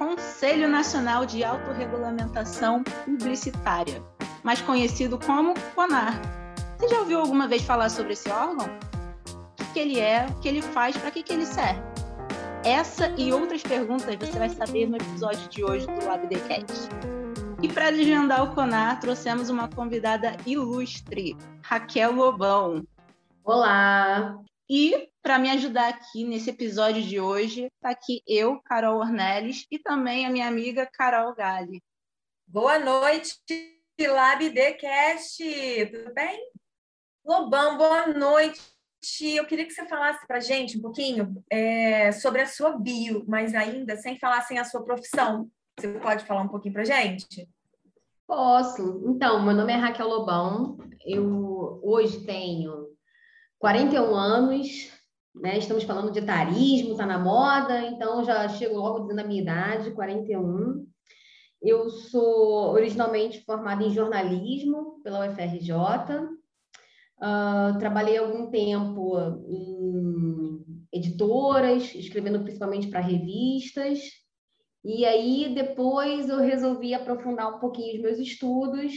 Conselho Nacional de Autorregulamentação Publicitária, mais conhecido como CONAR. Você já ouviu alguma vez falar sobre esse órgão? O que, ele é, o que ele faz, para que, que ele serve? Essa e outras perguntas você vai saber no episódio de hoje do LabDcast. E para legendar o CONAR, trouxemos uma convidada ilustre, Raquel Lobão. Olá! E para me ajudar aqui nesse episódio de hoje, está aqui eu, Carol Ornelis, e também a minha amiga Carol Gali. Boa noite, LabDcast! Tudo bem? Lobão, boa noite. Eu queria que você falasse para a gente um pouquinho é, sobre a sua bio, mas ainda sem falar sem a sua profissão. Você pode falar um pouquinho para a gente? Posso. Então, meu nome é Raquel Lobão. Eu hoje tenho 41 anos, né? Estamos falando de tarismo, está na moda, então já chego logo dizendo a minha idade, 41. Eu sou originalmente formada em jornalismo pela UFRJ. Uh, ah, trabalhei algum tempo em editoras, escrevendo principalmente para revistas. E aí depois eu resolvi aprofundar um pouquinho os meus estudos,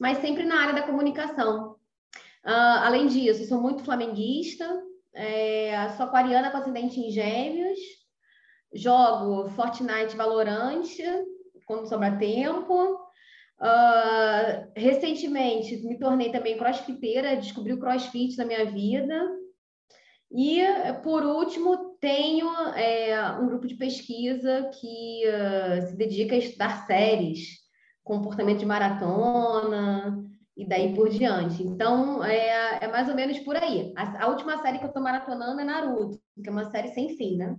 mas sempre na área da comunicação. Uh, além disso, sou muito flamenguista, é, sou aquariana com ascendente em gêmeos, jogo Fortnite Valorante quando sobra tempo. Uh, recentemente me tornei também crossfiteira, descobri o crossfit na minha vida. E, por último, tenho é, um grupo de pesquisa que uh, se dedica a estudar séries, comportamento de maratona, e daí por diante. Então, é, é mais ou menos por aí. A, a última série que eu estou maratonando é Naruto, que é uma série sem fim, né?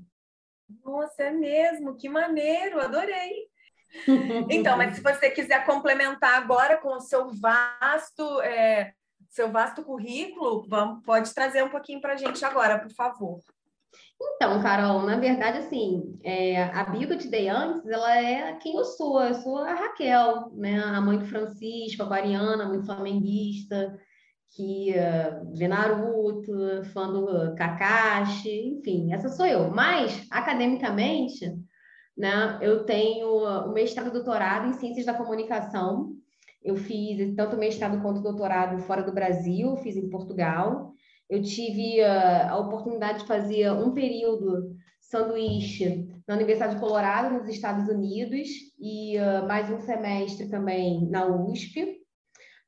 Nossa, é mesmo? Que maneiro, adorei. então, mas se você quiser complementar agora com o seu vasto, é, seu vasto currículo, vamos, pode trazer um pouquinho para a gente agora, por favor. Então, Carol, na verdade, assim, é, a bio que eu te dei antes, ela é quem eu sou. Eu sou a Raquel, né? A mãe do Francisco, aquariana, muito flamenguista, que uh, vê Naruto, fã do Kakashi, enfim, essa sou eu. Mas, academicamente, né, eu tenho o mestrado e doutorado em Ciências da Comunicação. Eu fiz tanto mestrado quanto doutorado fora do Brasil, fiz em Portugal. Eu tive uh, a oportunidade de fazer um período sanduíche na Universidade de Colorado, nos Estados Unidos, e uh, mais um semestre também na USP.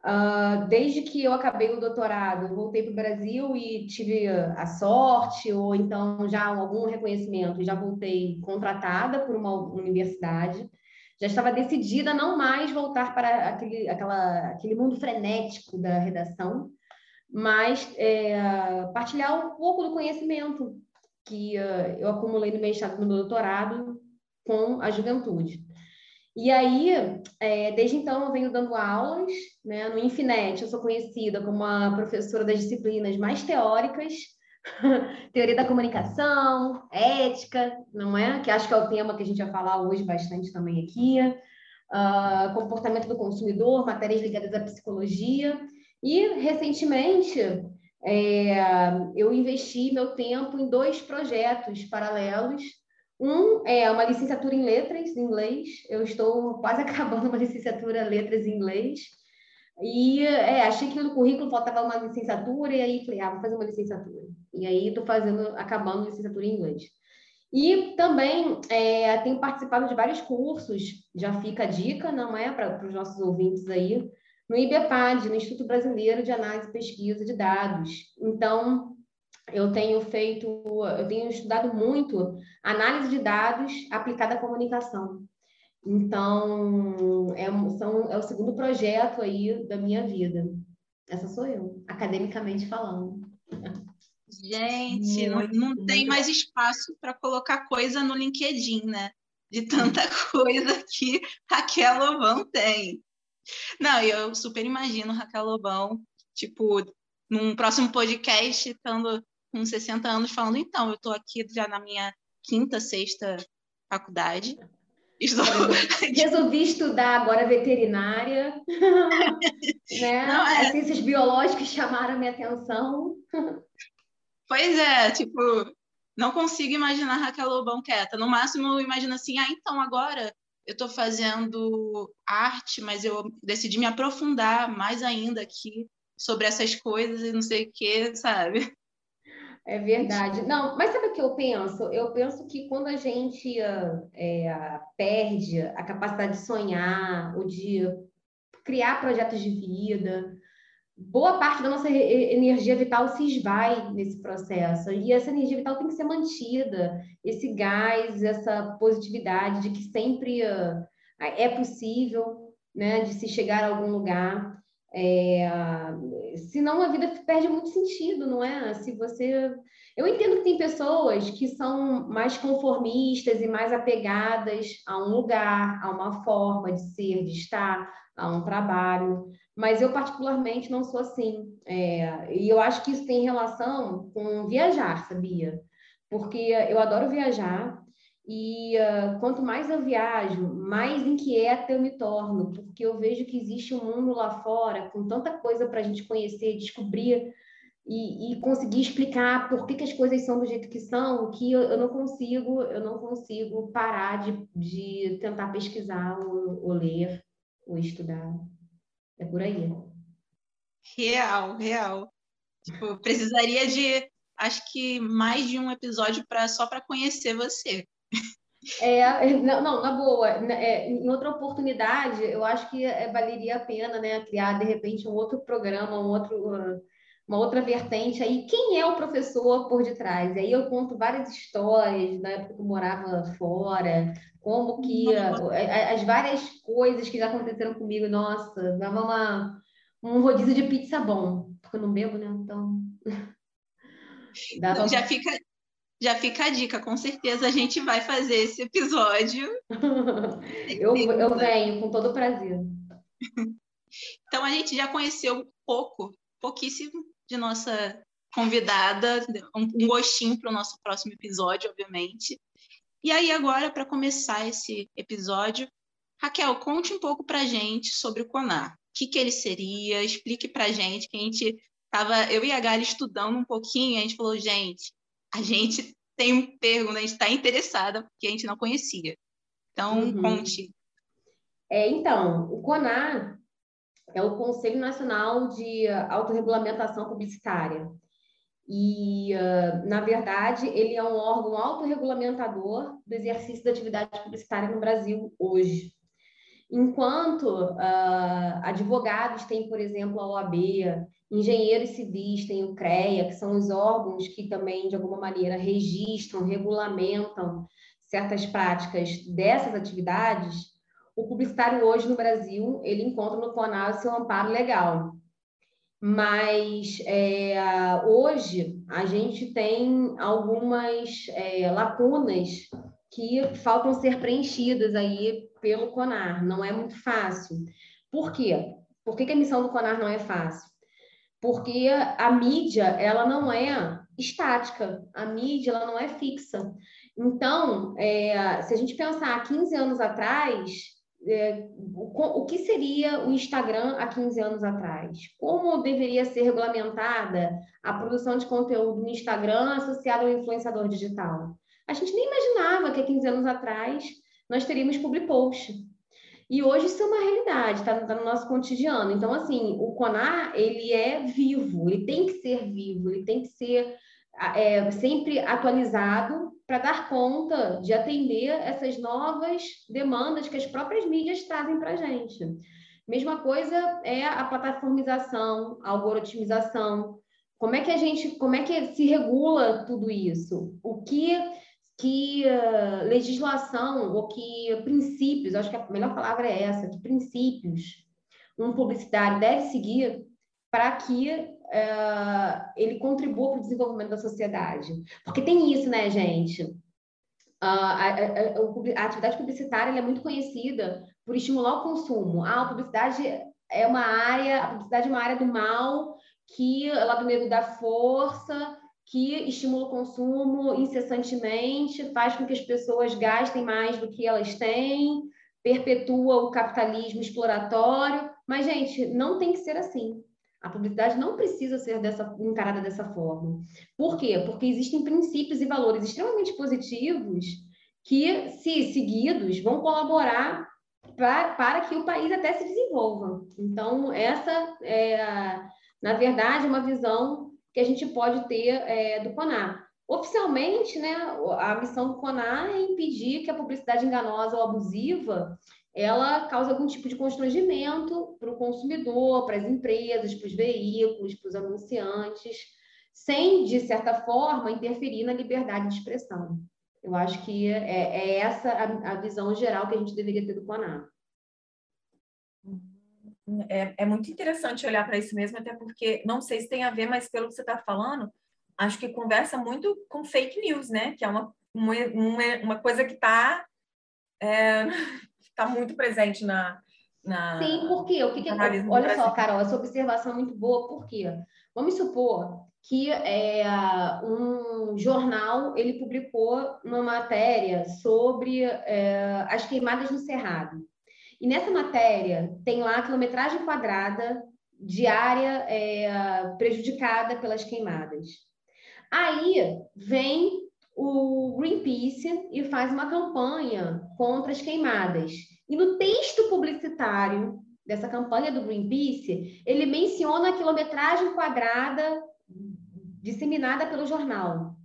Uh, desde que eu acabei o doutorado, voltei para o Brasil e tive a sorte, ou então já algum reconhecimento, já voltei contratada por uma universidade. Já estava decidida a não mais voltar para aquele, aquela, aquele mundo frenético da redação, mas é, partilhar um pouco do conhecimento que uh, eu acumulei no mestrado, no meu doutorado, com a juventude. E aí, é, desde então, eu venho dando aulas né, no Infinet. Eu sou conhecida como a professora das disciplinas mais teóricas, teoria da comunicação, ética, não é? Que acho que é o tema que a gente vai falar hoje bastante também aqui. Uh, comportamento do consumidor, matérias ligadas à psicologia. E, recentemente, é, eu investi meu tempo em dois projetos paralelos. Um é uma licenciatura em letras em inglês. Eu estou quase acabando uma licenciatura em letras em inglês. E é, achei que no currículo faltava uma licenciatura, e aí falei, ah, vou fazer uma licenciatura. E aí estou fazendo, acabando a licenciatura em inglês. E também é, tenho participado de vários cursos, já fica a dica, não é, para os nossos ouvintes aí, no IBPAD, no Instituto Brasileiro de Análise e Pesquisa de Dados. Então, eu tenho feito, eu tenho estudado muito análise de dados aplicada à comunicação. Então, é, são, é o segundo projeto aí da minha vida. Essa sou eu, academicamente falando. Gente, não, não tem mais espaço para colocar coisa no LinkedIn, né? De tanta coisa que Raquel Lovan tem. Não, eu super imagino Raquel Lobão, tipo, num próximo podcast, estando com 60 anos, falando, então, eu estou aqui já na minha quinta, sexta faculdade. Estou... Resolvi estudar agora veterinária. né? Não, é... As ciências biológicas chamaram minha atenção. Pois é, tipo, não consigo imaginar Raquel Lobão quieta. No máximo, eu imagino assim, ah, então agora eu estou fazendo arte, mas eu decidi me aprofundar mais ainda aqui sobre essas coisas e não sei o que, sabe? É verdade. Não, mas sabe o que eu penso? Eu penso que quando a gente é, perde a capacidade de sonhar, ou de criar projetos de vida, boa parte da nossa energia vital se esvai nesse processo. E essa energia vital tem que ser mantida, esse gás, essa positividade de que sempre é possível, né, de se chegar a algum lugar. É, senão a vida perde muito sentido, não é? Se você. Eu entendo que tem pessoas que são mais conformistas e mais apegadas a um lugar, a uma forma de ser, de estar, a um trabalho, mas eu particularmente não sou assim. É, e eu acho que isso tem relação com viajar, sabia? Porque eu adoro viajar, e uh, quanto mais eu viajo, mais inquieta eu me torno, porque eu vejo que existe um mundo lá fora com tanta coisa para a gente conhecer, descobrir e, e, conseguir explicar por que, que, as coisas são do jeito que são, que eu, eu não consigo, eu não consigo parar de, de tentar pesquisar ou, ou ler ou estudar. É por aí. Real, real. Tipo, precisaria de, acho que mais de um episódio para só para conhecer você. É, não, não, na boa. Né, é, em outra oportunidade, eu acho que é, valeria a pena, né, criar de repente um outro programa, um outro, uma outra vertente aí. Quem é o professor por detrás? E aí eu conto várias histórias da época que eu morava fora, como que as várias coisas que já aconteceram comigo. Nossa, dava uma, um rodízio de pizza bom, porque eu não bebo, né? Então. Dava... Já fica já fica a dica, com certeza a gente vai fazer esse episódio. eu, eu venho com todo prazer. Então a gente já conheceu um pouco, pouquíssimo de nossa convidada, um gostinho para o nosso próximo episódio, obviamente. E aí agora, para começar esse episódio, Raquel, conte um pouco para a gente sobre o CONAR. O que, que ele seria? Explique para a gente, que a gente estava, eu e a Gali estudando um pouquinho, a gente falou, gente, a gente tem um pergunta, a gente está interessada porque a gente não conhecia. Então, uhum. conte. É, então, o CONAR é o Conselho Nacional de Autorregulamentação Publicitária. E, uh, na verdade, ele é um órgão autorregulamentador do exercício da atividade publicitária no Brasil hoje. Enquanto uh, advogados têm, por exemplo, a OAB, engenheiros civis têm o CREA, que são os órgãos que também, de alguma maneira, registram, regulamentam certas práticas dessas atividades, o publicitário hoje no Brasil, ele encontra no CONAR seu amparo legal. Mas é, hoje a gente tem algumas é, lacunas que faltam ser preenchidas aí pelo CONAR. Não é muito fácil. Por quê? Por que, que a missão do CONAR não é fácil? porque a mídia ela não é estática, a mídia ela não é fixa. Então, é, se a gente pensar há 15 anos atrás, é, o, o, que seria o Instagram há 15 anos atrás? Como deveria ser regulamentada a produção de conteúdo no Instagram associado ao influenciador digital? A gente nem imaginava que há 15 anos atrás nós teríamos public post. E hoje isso é uma realidade, está tá no nosso cotidiano. Então, assim, o CONAR, ele é vivo, ele tem que ser vivo, ele tem que ser é, sempre atualizado para dar conta de atender essas novas demandas que as próprias mídias trazem para a gente. Mesma coisa é a plataformização, a algoritmização. Como é que a gente, como é que se regula tudo isso? O que que uh, legislação ou que princípios, acho que a melhor palavra é essa, que princípios um publicitário deve seguir para que uh, ele contribua para o desenvolvimento da sociedade. Porque tem isso, né, gente? Uh, a, a, a, atividade publicitária é muito conhecida por estimular o consumo. Ah, a publicidade é uma área, a publicidade é uma área do mal que lá do meio da força que estimula o consumo incessantemente, faz com que as pessoas gastem mais do que elas têm, perpetua o capitalismo exploratório. Mas, gente, não tem que ser assim. A publicidade não precisa ser dessa, encarada dessa forma. Por quê? Porque existem princípios e valores extremamente positivos que, se seguidos, vão colaborar pra, para que o país até se desenvolva. Então, essa é, na verdade, uma visão que a gente pode ter é, do CONAR. Oficialmente, né, a missão do CONAR é impedir que a publicidade enganosa ou abusiva ela cause algum tipo de constrangimento para o consumidor, para as empresas, para os veículos, para os anunciantes, sem, de certa forma, interferir na liberdade de expressão. Eu acho que é, é essa a, a, visão geral que a gente deveria ter do CONAR. É, é muito interessante olhar para isso mesmo, até porque, não sei se tem a ver, mas pelo que você está falando, acho que conversa muito com fake news, né? Que é uma, uma, uma coisa que está é, tá muito presente na, na Sim, por quê? O que, que olha só, Carol, essa observação é muito boa, por quê? Vamos supor que é, um jornal ele publicou uma matéria sobre é, as queimadas no Cerrado. E nessa matéria tem lá a quilometragem quadrada diária é, prejudicada pelas queimadas. Aí vem o Greenpeace e faz uma campanha contra as queimadas. E no texto publicitário dessa campanha do Greenpeace, ele menciona a quilometragem quadrada disseminada pelo jornal.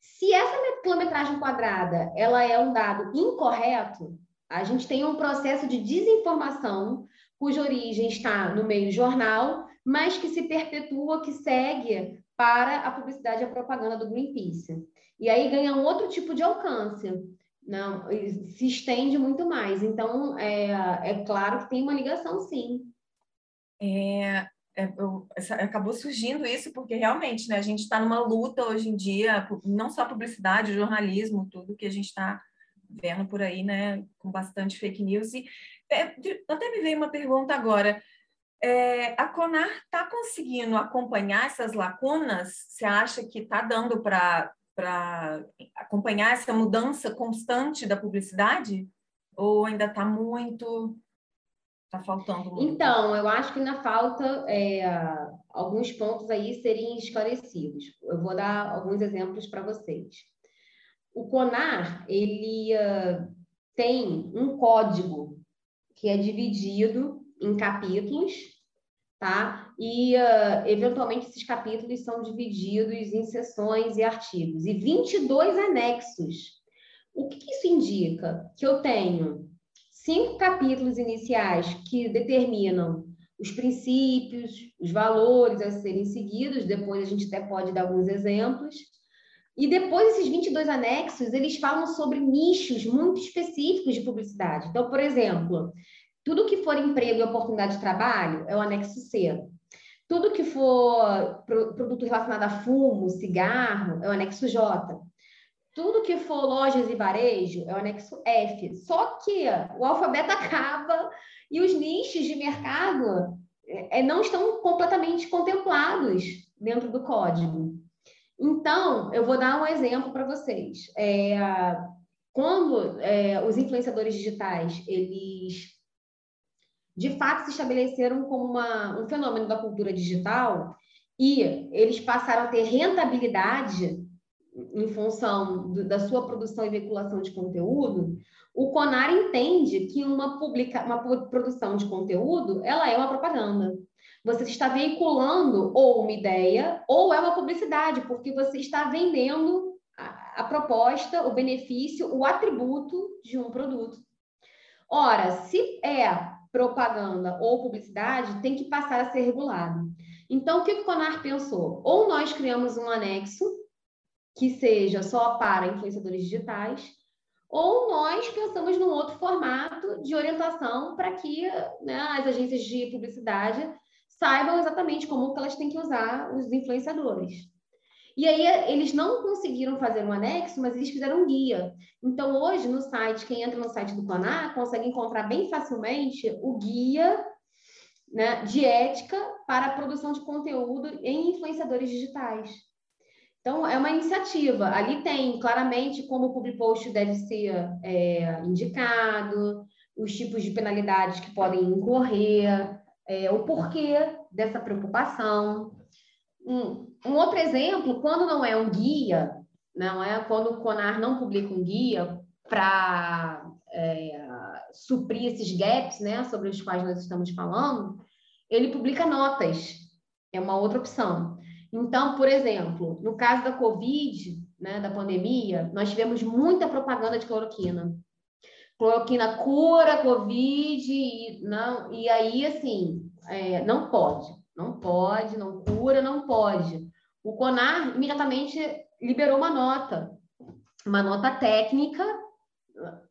Se essa quilometragem quadrada ela é um dado incorreto, a gente tem um processo de desinformação cuja origem está no meio jornal, mas que se perpetua, que segue para a publicidade e a propaganda do Greenpeace. E aí ganha um outro tipo de alcance, não, se estende muito mais. Então, é, é claro que tem uma ligação, sim. É, é, acabou surgindo isso porque realmente né, a gente está numa luta hoje em dia, não só publicidade, jornalismo, tudo que a gente está vendo por aí, né, com bastante fake news. E é, até me veio uma pergunta agora. É, a Conar está conseguindo acompanhar essas lacunas? Você acha que está dando para acompanhar essa mudança constante da publicidade? Ou ainda está muito. Está faltando muito? Então, eu acho que ainda falta é, alguns pontos aí serem esclarecidos. Eu vou dar alguns exemplos para vocês. O CONAR, ele uh, tem um código que é dividido em capítulos, tá? E, uh, eventualmente, esses capítulos são divididos em seções e artigos, e 22 anexos. O que, que isso indica? Que eu tenho cinco capítulos iniciais que determinam os princípios, os valores a serem seguidos, depois a gente até pode dar alguns exemplos, e depois, esses 22 anexos, eles falam sobre nichos muito específicos de publicidade. Então, por exemplo, tudo que for emprego e oportunidade de trabalho é o anexo C. Tudo que for produto relacionado a fumo, cigarro, é o anexo J. Tudo que for lojas e varejo é o anexo F. Só que o alfabeto acaba e os nichos de mercado é, não estão completamente contemplados dentro do código. Então, eu vou dar um exemplo para vocês. É, quando é, os influenciadores digitais, eles de fato se estabeleceram como uma, um fenômeno da cultura digital e eles passaram a ter rentabilidade em função do, da sua produção e veiculação de conteúdo, o Conar entende que uma, publica, uma produção de conteúdo ela é uma propaganda. Você está veiculando ou uma ideia ou é uma publicidade, porque você está vendendo a, a proposta, o benefício, o atributo de um produto. Ora, se é propaganda ou publicidade, tem que passar a ser regulado. Então, o que o Conar pensou? Ou nós criamos um anexo que seja só para influenciadores digitais, ou nós pensamos num outro formato de orientação para que né, as agências de publicidade saibam exatamente como que elas têm que usar os influenciadores. E aí eles não conseguiram fazer um anexo, mas eles fizeram um guia. Então hoje no site, quem entra no site do Paná consegue encontrar bem facilmente o guia né, de ética para a produção de conteúdo em influenciadores digitais. Então, é uma iniciativa. Ali tem claramente como o public post deve ser é, indicado, os tipos de penalidades que podem incorrer, é, o porquê dessa preocupação. Um, um outro exemplo, quando não é um guia, não é quando o CONAR não publica um guia para é, suprir esses gaps, né, sobre os quais nós estamos falando, ele publica notas. É uma outra opção. Então, por exemplo, no caso da Covid, né, da pandemia, nós tivemos muita propaganda de cloroquina. Cloroquina cura Covid e, não, e aí, assim, é, não pode. Não pode, não cura, não pode. O CONAR imediatamente liberou uma nota, uma nota técnica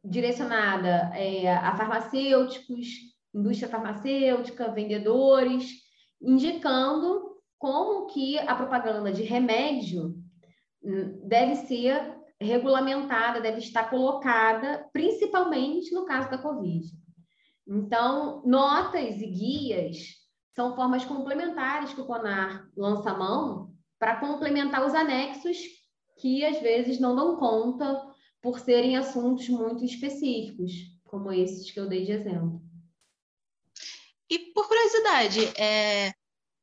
direcionada é, a farmacêuticos, indústria farmacêutica, vendedores, indicando como que a propaganda de remédio hum, deve ser regulamentada, deve estar colocada, principalmente no caso da Covid. Então, notas e guias são formas complementares que o CONAR lança a mão para complementar os anexos que às vezes não dão conta por serem assuntos muito específicos, como esses que eu dei de exemplo. E por curiosidade, é,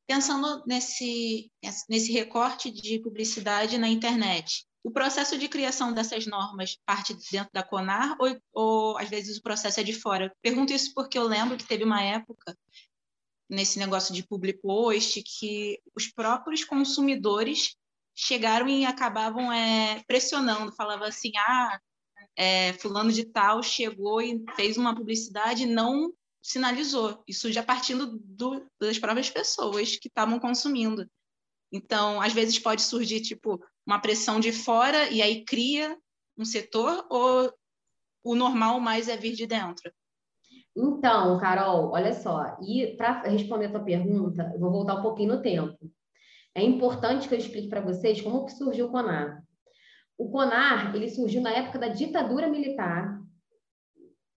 pensando nesse, nesse recorte de publicidade na internet, o processo de criação dessas normas parte dentro da CONAR ou, ou às vezes o processo é de fora? Pergunto isso porque eu lembro que teve uma época nesse negócio de public post que os próprios consumidores chegaram e acabavam é, pressionando, falava assim, ah, é, fulano de tal chegou e fez uma publicidade e não sinalizou. Isso já partindo do, das próprias pessoas que estavam consumindo. Então, às vezes pode surgir tipo uma pressão de fora e aí cria um setor ou o normal mais é vir de dentro? Então, Carol, olha só, e para responder a tua pergunta, eu vou voltar um pouquinho no tempo. É importante que eu explique para vocês como que surgiu o CONAR. O CONAR, ele surgiu na época da ditadura militar,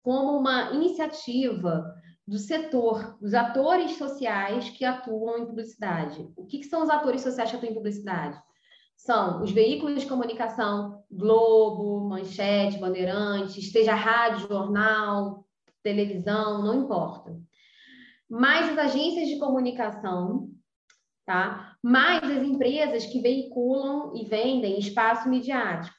como uma iniciativa do setor, dos atores sociais que atuam em publicidade. O que, que são os atores sociais que atuam em publicidade? São os veículos de comunicação, Globo, Manchete, Bandeirantes, seja rádio, jornal, televisão, não importa. Mais as agências de comunicação, tá? mais as empresas que veiculam e vendem espaço midiático.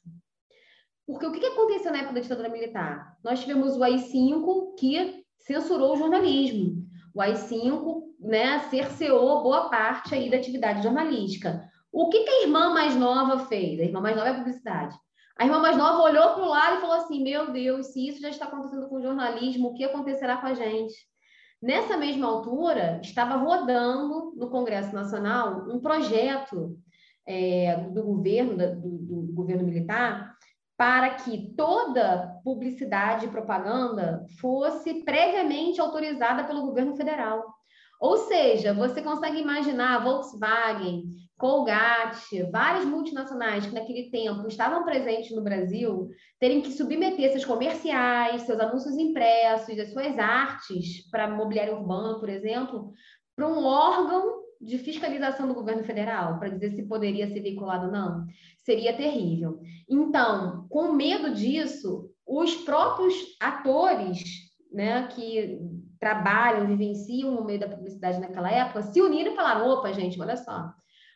Porque o que aconteceu na época da ditadura militar? Nós tivemos o AI-5 que censurou o jornalismo. O AI-5 né, cerceou boa parte aí da atividade jornalística. O que, que a irmã mais nova fez? A irmã mais nova é publicidade. A irmã mais nova olhou para o lado e falou assim: Meu Deus, se isso já está acontecendo com o jornalismo, o que acontecerá com a gente? Nessa mesma altura, estava rodando no Congresso Nacional um projeto é, do governo, do, do, governo militar, para que toda publicidade e propaganda fosse previamente autorizada pelo governo federal. Ou seja, você consegue imaginar Volkswagen, Colgate, várias multinacionais que naquele tempo estavam presentes no Brasil, terem que submeter seus comerciais, seus anúncios impressos, as suas artes para mobiliário urbano, por exemplo, para um órgão de fiscalização do governo federal, para dizer se poderia ser veiculado ou não. Seria terrível. Então, com medo disso, os próprios atores né, que trabalham, vivenciam no meio da publicidade naquela época, se uniram e falaram: opa, gente, olha só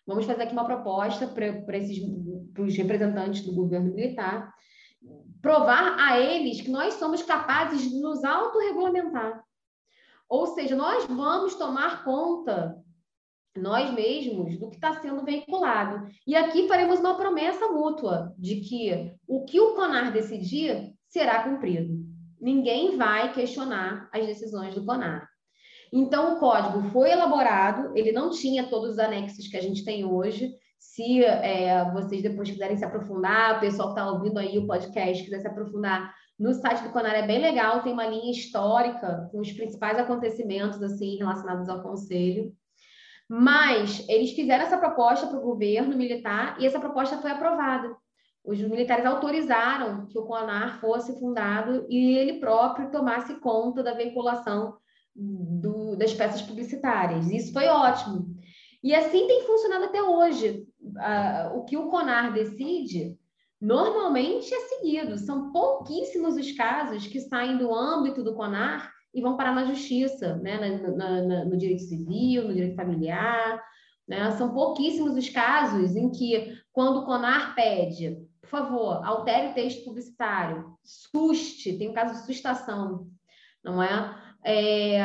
Vamos fazer aqui uma proposta para esses para os representantes do governo militar, provar a eles que nós somos capazes de nos autorregulamentar. Ou seja, nós vamos tomar conta, nós mesmos, do que está sendo veiculado. E aqui faremos uma promessa mútua de que o que o CONAR decidir será cumprido. Ninguém vai questionar as decisões do CONAR. Então, o código foi elaborado, ele não tinha todos os anexos que a gente tem hoje. Se é, vocês depois quiserem se aprofundar, o pessoal que está ouvindo aí o podcast quiser se aprofundar, no site do Conar é bem legal, tem uma linha histórica com os principais acontecimentos assim relacionados ao conselho. Mas eles fizeram essa proposta para o governo militar e essa proposta foi aprovada. Os militares autorizaram que o CONAR fosse fundado e ele próprio tomasse conta da veiculação do, das peças publicitárias. Isso foi ótimo. E assim tem funcionado até hoje. Uh, o que o CONAR decide normalmente é seguido. São pouquíssimos os casos que saem do âmbito do CONAR e vão parar na justiça, né? Na, no direito civil, no direito familiar. Né? São pouquíssimos os casos em que, quando o CONAR pede, por favor, altere o texto publicitário, suste, tem um caso de sustação, não é? É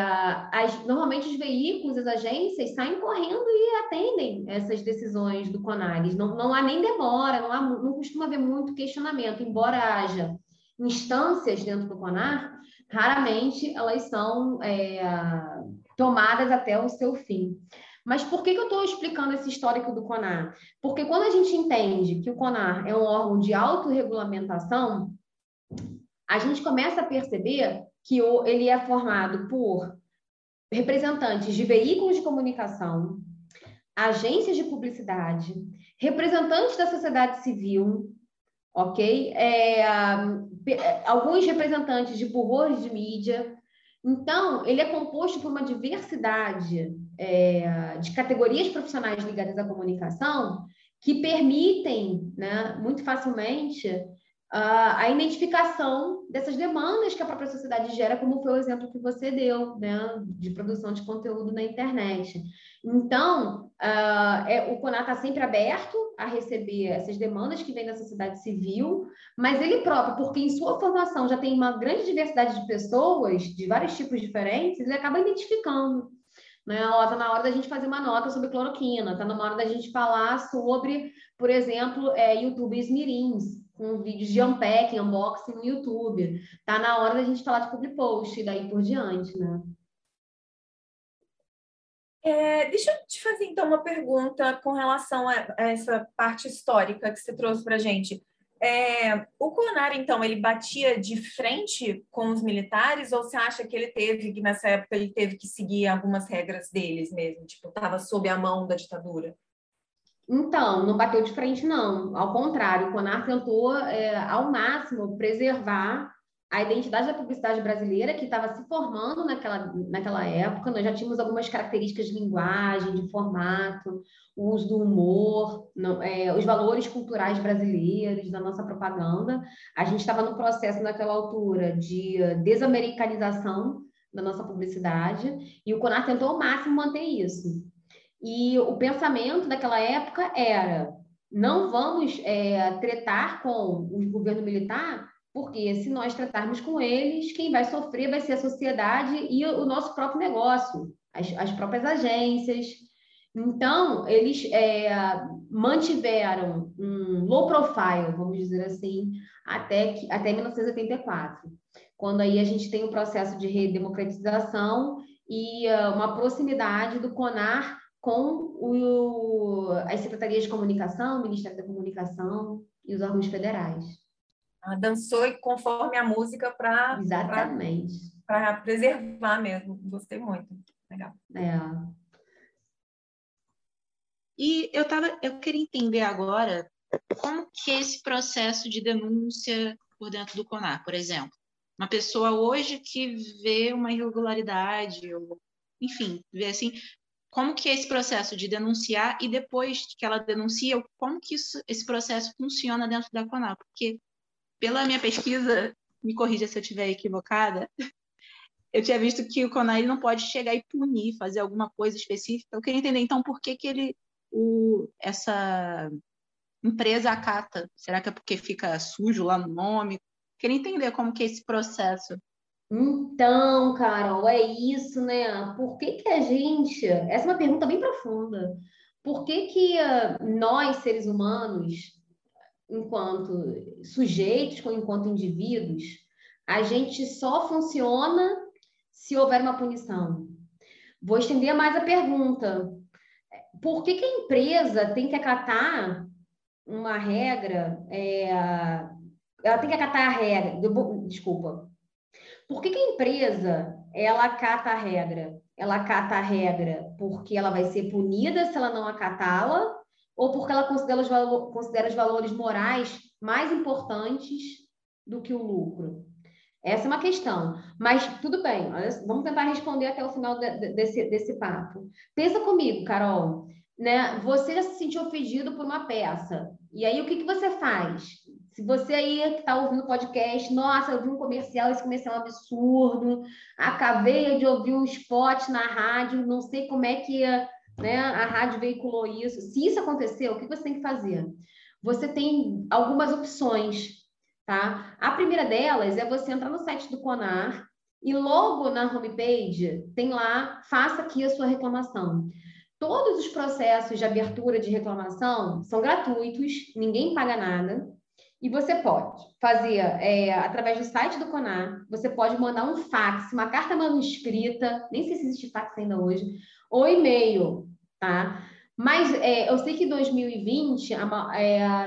as, normalmente os veículos, as agências saem correndo e atendem essas decisões do CONAR. Não, não há nem demora, não, há, não costuma haver muito questionamento, embora haja instâncias dentro do CONAR, raramente elas são é, tomadas até o seu fim. Mas por que, que eu estou explicando esse histórico do CONAR? Porque quando a gente entende que o CONAR é um órgão de autorregulamentação, a gente começa a perceber que ele é formado por representantes de veículos de comunicação, agências de publicidade, representantes da sociedade civil, ok? É, alguns representantes de burros de mídia. Então, ele é composto por uma diversidade é, de categorias profissionais ligadas à comunicação que permitem, né, muito facilmente, a, a identificação dessas demandas que a própria sociedade gera, como foi o exemplo que você deu, né, de produção de conteúdo na internet. Então, uh, é, o CONAR está sempre aberto a receber essas demandas que vêm da sociedade civil, mas ele próprio, porque em sua formação já tem uma grande diversidade de pessoas, de vários tipos diferentes, ele acaba identificando. Né? Está na hora da gente fazer uma nota sobre cloroquina, está na hora da gente falar sobre, por exemplo, é, YouTubers mirins, com vídeos de unpacking, unboxing no YouTube. Está na hora da gente falar de public post e daí por diante, né? É, deixa eu te fazer então uma pergunta com relação a, a essa parte histórica que você trouxe para gente. É, o Conar, então, ele batia de frente com os militares ou você acha que ele teve, que nessa época ele teve que seguir algumas regras deles mesmo? Tipo, estava sob a mão da ditadura? Então, não bateu de frente, não. Ao contrário, o Conar tentou, é, ao máximo, preservar a identidade da publicidade brasileira, que estava se formando naquela, naquela época. Nós já tínhamos algumas características de linguagem, de formato, o uso do humor, não, é, os valores culturais brasileiros, da nossa propaganda. A gente estava no processo, naquela altura, de desamericanização da nossa publicidade, e o CONAR tentou ao máximo manter isso. E o pensamento daquela época era: não vamos é, tretar com o governo militar porque se nós tratarmos com eles, quem vai sofrer vai ser a sociedade e o nosso próprio negócio, as, as próprias agências. Então, eles é, mantiveram um low profile, vamos dizer assim, até, que, até 1984, quando aí a gente tem o um processo de redemocratização e uh, uma proximidade do CONAR com o, as secretarias de comunicação, o Ministério da Comunicação e os órgãos federais. Ela dançou conforme a música para exatamente para preservar mesmo. Gostei muito. Legal. É. E eu tava, eu queria entender agora como que é esse processo de denúncia por dentro do CONAR, por exemplo. Uma pessoa hoje que vê uma irregularidade, ou, enfim, vê assim, como que é esse processo de denunciar e depois que ela denuncia, como que isso, esse processo funciona dentro da CONAR? Porque pela minha pesquisa, me corrija se eu estiver equivocada, eu tinha visto que o CONAI não pode chegar e punir, fazer alguma coisa específica. Eu queria entender, então, por que, que ele, o, essa empresa acata? Será que é porque fica sujo lá no nome? Eu queria entender como que é esse processo. Então, Carol, é isso, né? Por que, que a gente. Essa é uma pergunta bem profunda. Por que, que uh, nós, seres humanos, enquanto sujeitos, enquanto indivíduos, a gente só funciona se houver uma punição. Vou estender mais a pergunta. Por que, que a empresa tem que acatar uma regra? É, ela tem que acatar a regra. Desculpa. Por que, que a empresa ela acata a regra? Ela acata a regra porque ela vai ser punida se ela não acatá-la ou porque ela considera os, valo considera os valores morais mais importantes do que o lucro? Essa é uma questão. Mas tudo bem, vamos tentar responder até o final de, desse, desse papo. Pensa comigo, Carol. Né? Você já se sentiu ofendido por uma peça. E aí, o que, que você faz? Se você aí que está ouvindo o podcast, nossa, eu vi um comercial, esse comercial é um absurdo, acabei de ouvir um spot na rádio, não sei como é que né, a rádio veiculou isso. Se isso aconteceu, o que você tem que fazer? Você tem algumas opções, tá? A primeira delas é você entrar no site do Conar e logo na homepage tem lá, faça aqui a sua reclamação. Todos os processos de abertura de reclamação são gratuitos, ninguém paga nada. E você pode fazer é, através do site do CONAR, você pode mandar um fax, uma carta manuscrita, nem sei se existe fax ainda hoje, ou e-mail, tá? Mas é, eu sei que em 2020, é,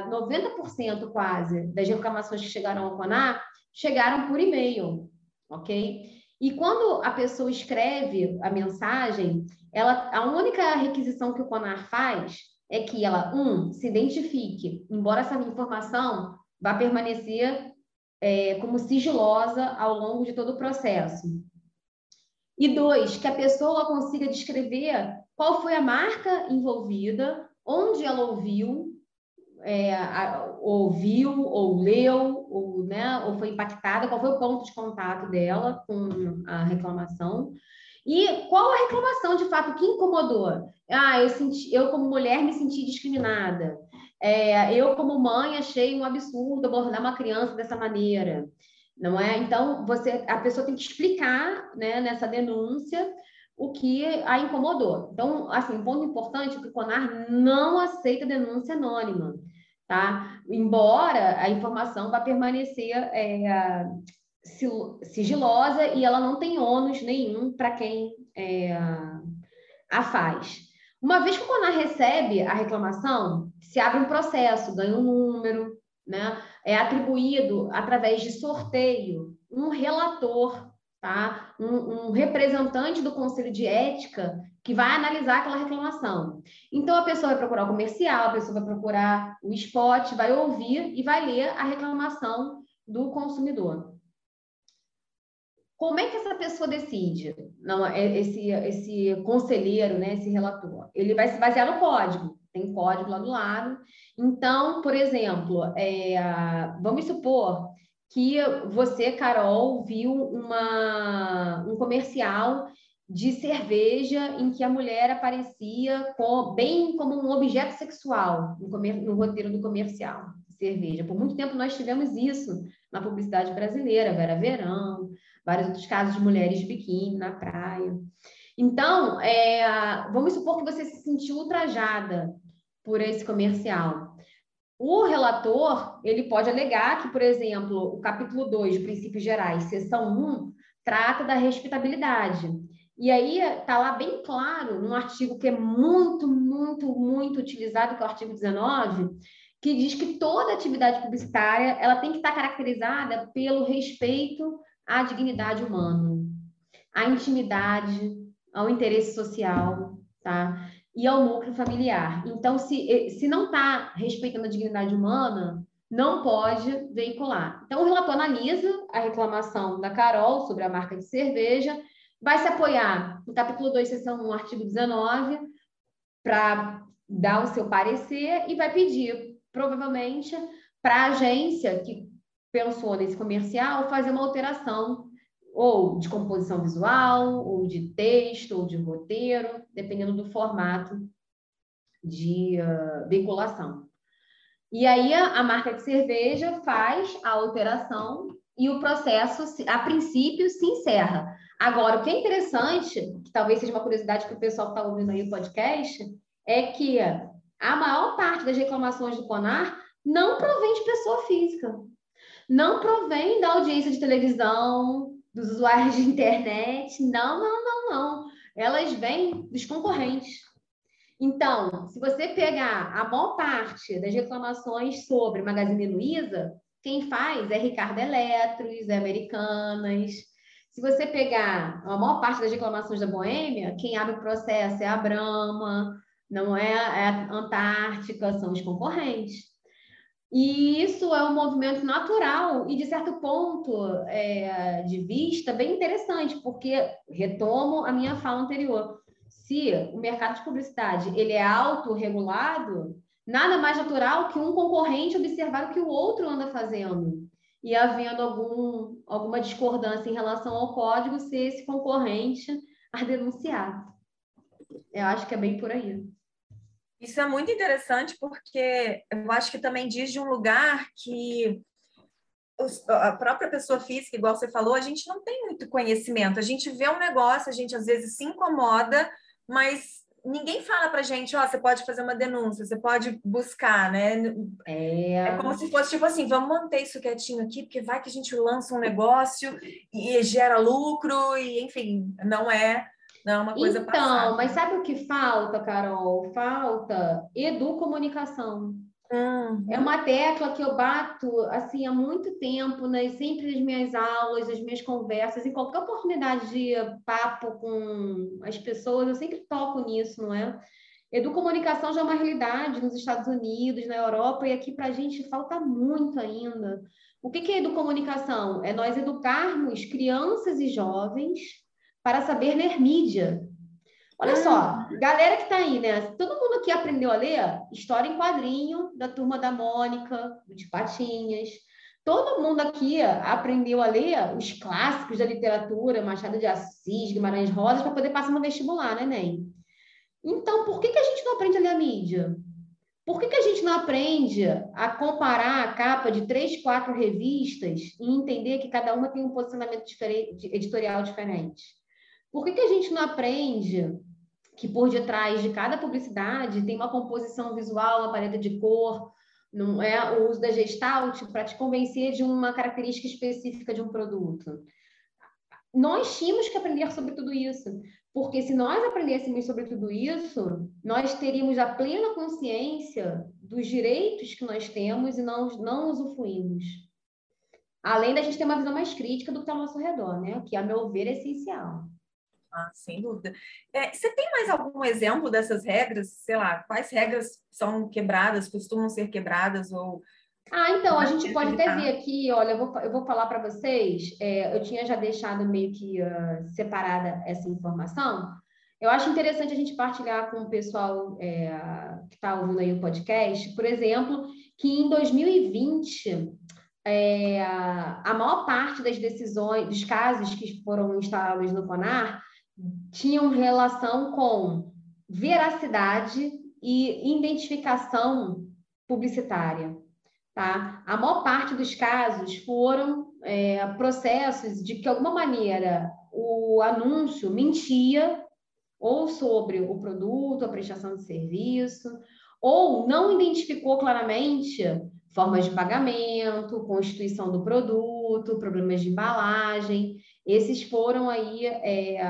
90% quase das reclamações que chegaram ao CONAR chegaram por e-mail, ok? E quando a pessoa escreve a mensagem, ela, a única requisição que o CONAR faz é que ela, um, se identifique, embora essa informação vá permanecer é, como sigilosa ao longo de todo o processo. E dois, que a pessoa consiga descrever qual foi a marca envolvida, onde ela ouviu, é, a, ouviu ou leu, ou, né, ou foi impactada, qual foi o ponto de contato dela com a reclamação. E qual a reclamação, de fato, que incomodou? Ah, eu, senti, eu como mulher me senti discriminada. É, eu como mãe achei um absurdo abordar uma criança dessa maneira, não é? Então você, a pessoa tem que explicar, né, nessa denúncia o que a incomodou. Então, assim, um ponto importante é que o CONAR não aceita denúncia anônima, tá? Embora a informação vá permanecer é, sigilosa e ela não tem ônus nenhum para quem é, a faz. Uma vez que o CONAR recebe a reclamação, se abre um processo, ganha um número, né? é atribuído através de sorteio um relator, tá? um, um representante do Conselho de Ética que vai analisar aquela reclamação. Então, a pessoa vai procurar o comercial, a pessoa vai procurar o spot, vai ouvir e vai ler a reclamação do consumidor. Como é que essa pessoa decide? Não, é, esse, esse conselheiro, né, esse relator, ele vai se basear no código. Tem código lá do lado. Então, por exemplo, é, vamos supor que você, Carol, viu uma, um comercial de cerveja em que a mulher aparecia com, bem como um objeto sexual no, comer, no roteiro do comercial de cerveja. Por muito tempo nós tivemos isso na publicidade brasileira, Vera Verão, vários outros casos de mulheres de biquíni na praia. Então, é, vamos supor que você se sentiu ultrajada por esse comercial. O relator, ele pode alegar que, por exemplo, o capítulo 2 de Princípios Gerais, seção 1, trata da respeitabilidade. E aí está lá bem claro, num artigo que é muito, muito, muito utilizado, que é o artigo 19, que diz que toda atividade publicitária ela tem que estar caracterizada pelo respeito à dignidade humana, à intimidade, ao interesse social, tá? E ao núcleo familiar. Então, se, se não está respeitando a dignidade humana, não pode veicular. Então, o relator analisa a reclamação da Carol sobre a marca de cerveja, vai se apoiar no capítulo 2, seção 1, artigo 19, para dar o seu parecer e vai pedir, provavelmente, para a agência que pensou nesse comercial fazer uma alteração ou de composição visual, ou de texto, ou de roteiro, dependendo do formato de uh, veiculação. E aí a, marca de cerveja faz a alteração e o processo, a princípio, se encerra. Agora, o que é interessante, que talvez seja uma curiosidade para o pessoal que está ouvindo aí o podcast, é que a maior parte das reclamações do CONAR não provém de pessoa física não provém da audiência de televisão, dos usuários de internet. Não, não, não, não. Elas vêm dos concorrentes. Então, se você pegar a maior parte das reclamações sobre Magazine Luiza, quem faz é Ricardo Eletros, é Americanas. Se você pegar a maior parte das reclamações da Boêmia, quem abre o processo é a Brahma, não é, é a Antártica, são os concorrentes. E isso é um movimento natural e, de certo ponto é, de vista, bem interessante, porque retomo a minha fala anterior. Se o mercado de publicidade ele é autorregulado, Nada mais natural que um concorrente observar o que o outro anda fazendo e havendo algum, alguma discordância em relação ao código, ser esse concorrente a denunciar. Eu acho que é bem por aí. Isso é muito interessante porque eu acho que também diz de um lugar que a própria pessoa física, igual você falou, a gente não tem muito conhecimento. A gente vê um negócio, a gente às vezes se incomoda, mas ninguém fala pra gente, ó, oh, você pode fazer uma denúncia, você pode buscar, né? É... é como se fosse tipo assim, vamos manter isso quietinho aqui, porque vai que a gente lança um negócio e gera lucro, e enfim, não é, não é uma coisa Então, passada. mas sabe o que falta, Carol? Falta educomunicação. Uhum. É uma tecla que eu bato assim há muito tempo, né? sempre nas minhas aulas, nas minhas conversas, em qualquer oportunidade de papo com as pessoas, eu sempre toco nisso, não é? Educomunicação já é uma realidade nos Estados Unidos, na Europa, e aqui para a gente falta muito ainda. O que é educomunicação? É nós educarmos crianças e jovens para saber ler mídia, Olha só, ah. galera que está aí, né? Todo mundo aqui aprendeu a ler história em quadrinho da turma da Mônica, de Patinhas. Todo mundo aqui aprendeu a ler os clássicos da literatura, Machado de Assis, Guimarães Rosa, para poder passar no vestibular, né, Ney? Então, por que, que a gente não aprende a ler a mídia? Por que, que a gente não aprende a comparar a capa de três, quatro revistas e entender que cada uma tem um posicionamento diferente, editorial diferente? Por que, que a gente não aprende que por detrás de cada publicidade tem uma composição visual, uma paleta de cor, não é o uso da gestalt para te convencer de uma característica específica de um produto. Nós tínhamos que aprender sobre tudo isso, porque se nós aprendêssemos sobre tudo isso, nós teríamos a plena consciência dos direitos que nós temos e não, não usufruímos. Além da gente ter uma visão mais crítica do que está ao nosso redor, né? Que, a meu ver, é essencial. Ah, sem dúvida. É, você tem mais algum exemplo dessas regras? Sei lá, quais regras são quebradas, costumam ser quebradas ou ah, então, a gente pode até ver aqui, olha, eu vou, eu vou falar para vocês, é, eu tinha já deixado meio que uh, separada essa informação. Eu acho interessante a gente partilhar com o pessoal é, que está ouvindo aí o podcast, por exemplo, que em 2020, é, a maior parte das decisões, dos casos que foram instalados no CONAR, tinham relação com veracidade e identificação publicitária. Tá? A maior parte dos casos foram é, processos de que, de alguma maneira, o anúncio mentia ou sobre o produto, a prestação de serviço, ou não identificou claramente formas de pagamento, constituição do produto, problemas de embalagem. Esses foram aí é,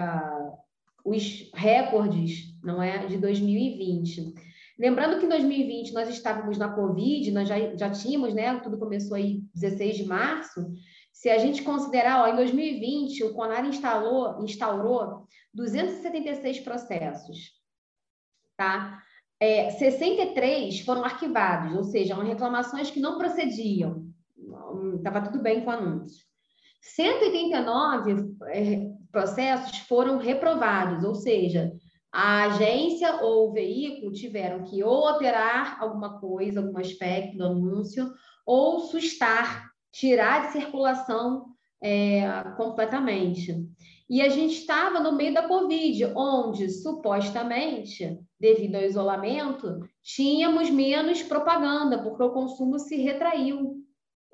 os recordes, não é, de 2020. Lembrando que em 2020 nós estávamos na Covid, nós já, já tínhamos, né? Tudo começou aí 16 de março. Se a gente considerar, ó, em 2020, o CONAR instalou, instaurou 276 processos, tá? É, 63 foram arquivados, ou seja, reclamações que não procediam. Estava tudo bem com o anúncio. 189 é, processos foram reprovados, ou seja, a agência ou o veículo tiveram que ou alterar alguma coisa, algum aspecto do anúncio, ou sustar, tirar de circulação é, completamente. E a gente estava no meio da Covid, onde supostamente, devido ao isolamento, tínhamos menos propaganda, porque o consumo se retraiu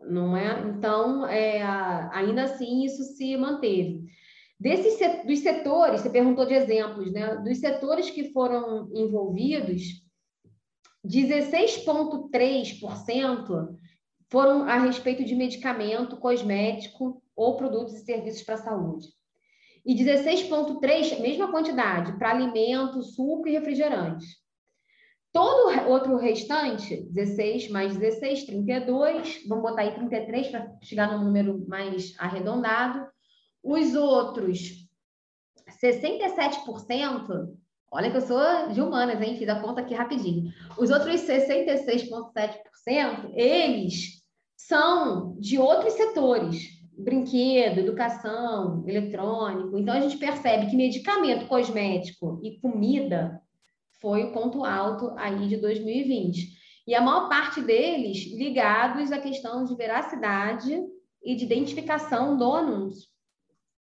não é? Então, é, ainda assim, isso se manteve. Desses dos setores, você perguntou de exemplos, né? Dos setores que foram envolvidos, 16,3% foram a respeito de medicamento, cosmético ou produtos e serviços para a saúde. E 16,3%, mesma quantidade, para alimento, suco e refrigerantes. Todo o outro restante, 16 mais 16, 32, vamos botar aí 33 para chegar no número mais arredondado. Os outros, 67%, olha que eu sou de humanas, hein? Fiz a conta aqui rapidinho. Os outros 66,7%, eles são de outros setores, brinquedo, educação, eletrônico. Então, a gente percebe que medicamento, cosmético e comida foi o ponto alto aí de 2020. E a maior parte deles ligados à questão de veracidade e de identificação do anúncio.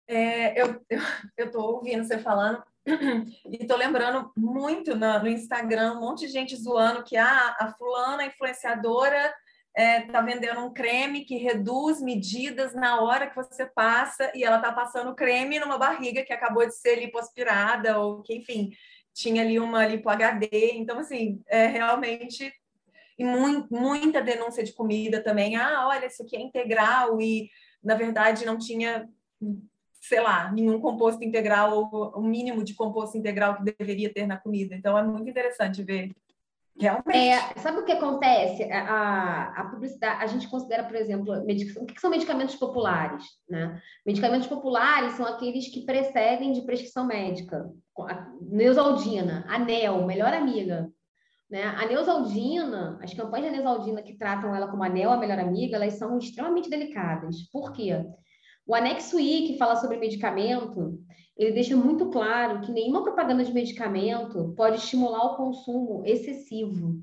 É, eu estou ouvindo você falando e estou lembrando muito no, no, Instagram, um monte de gente zoando que ah, a fulana influenciadora é, vendendo um creme que reduz medidas na hora que você passa e ela está passando creme numa barriga que acabou de ser lipoaspirada ou que, enfim, tinha ali uma lipo HD. Então, assim, é realmente e muita denúncia de comida também. Ah, olha, isso aqui é integral e, na verdade, não tinha, sei lá, nenhum composto integral ou o mínimo de composto integral que deveria ter na comida. Então, é muito interessante ver Realmente. É, sabe o que acontece? A, a publicidade, a gente considera, por exemplo, medicação, o que são medicamentos populares? Né? Medicamentos populares são aqueles que precedem de prescrição médica. Neusaldina, Anel, melhor amiga. Né? A Neusaldina, as campanhas da Neusaldina que tratam ela como Anel, a melhor amiga, elas são extremamente delicadas. Por quê? O anexo I, que fala sobre medicamento, ele deixa muito claro que nenhuma propaganda de medicamento pode estimular o consumo excessivo,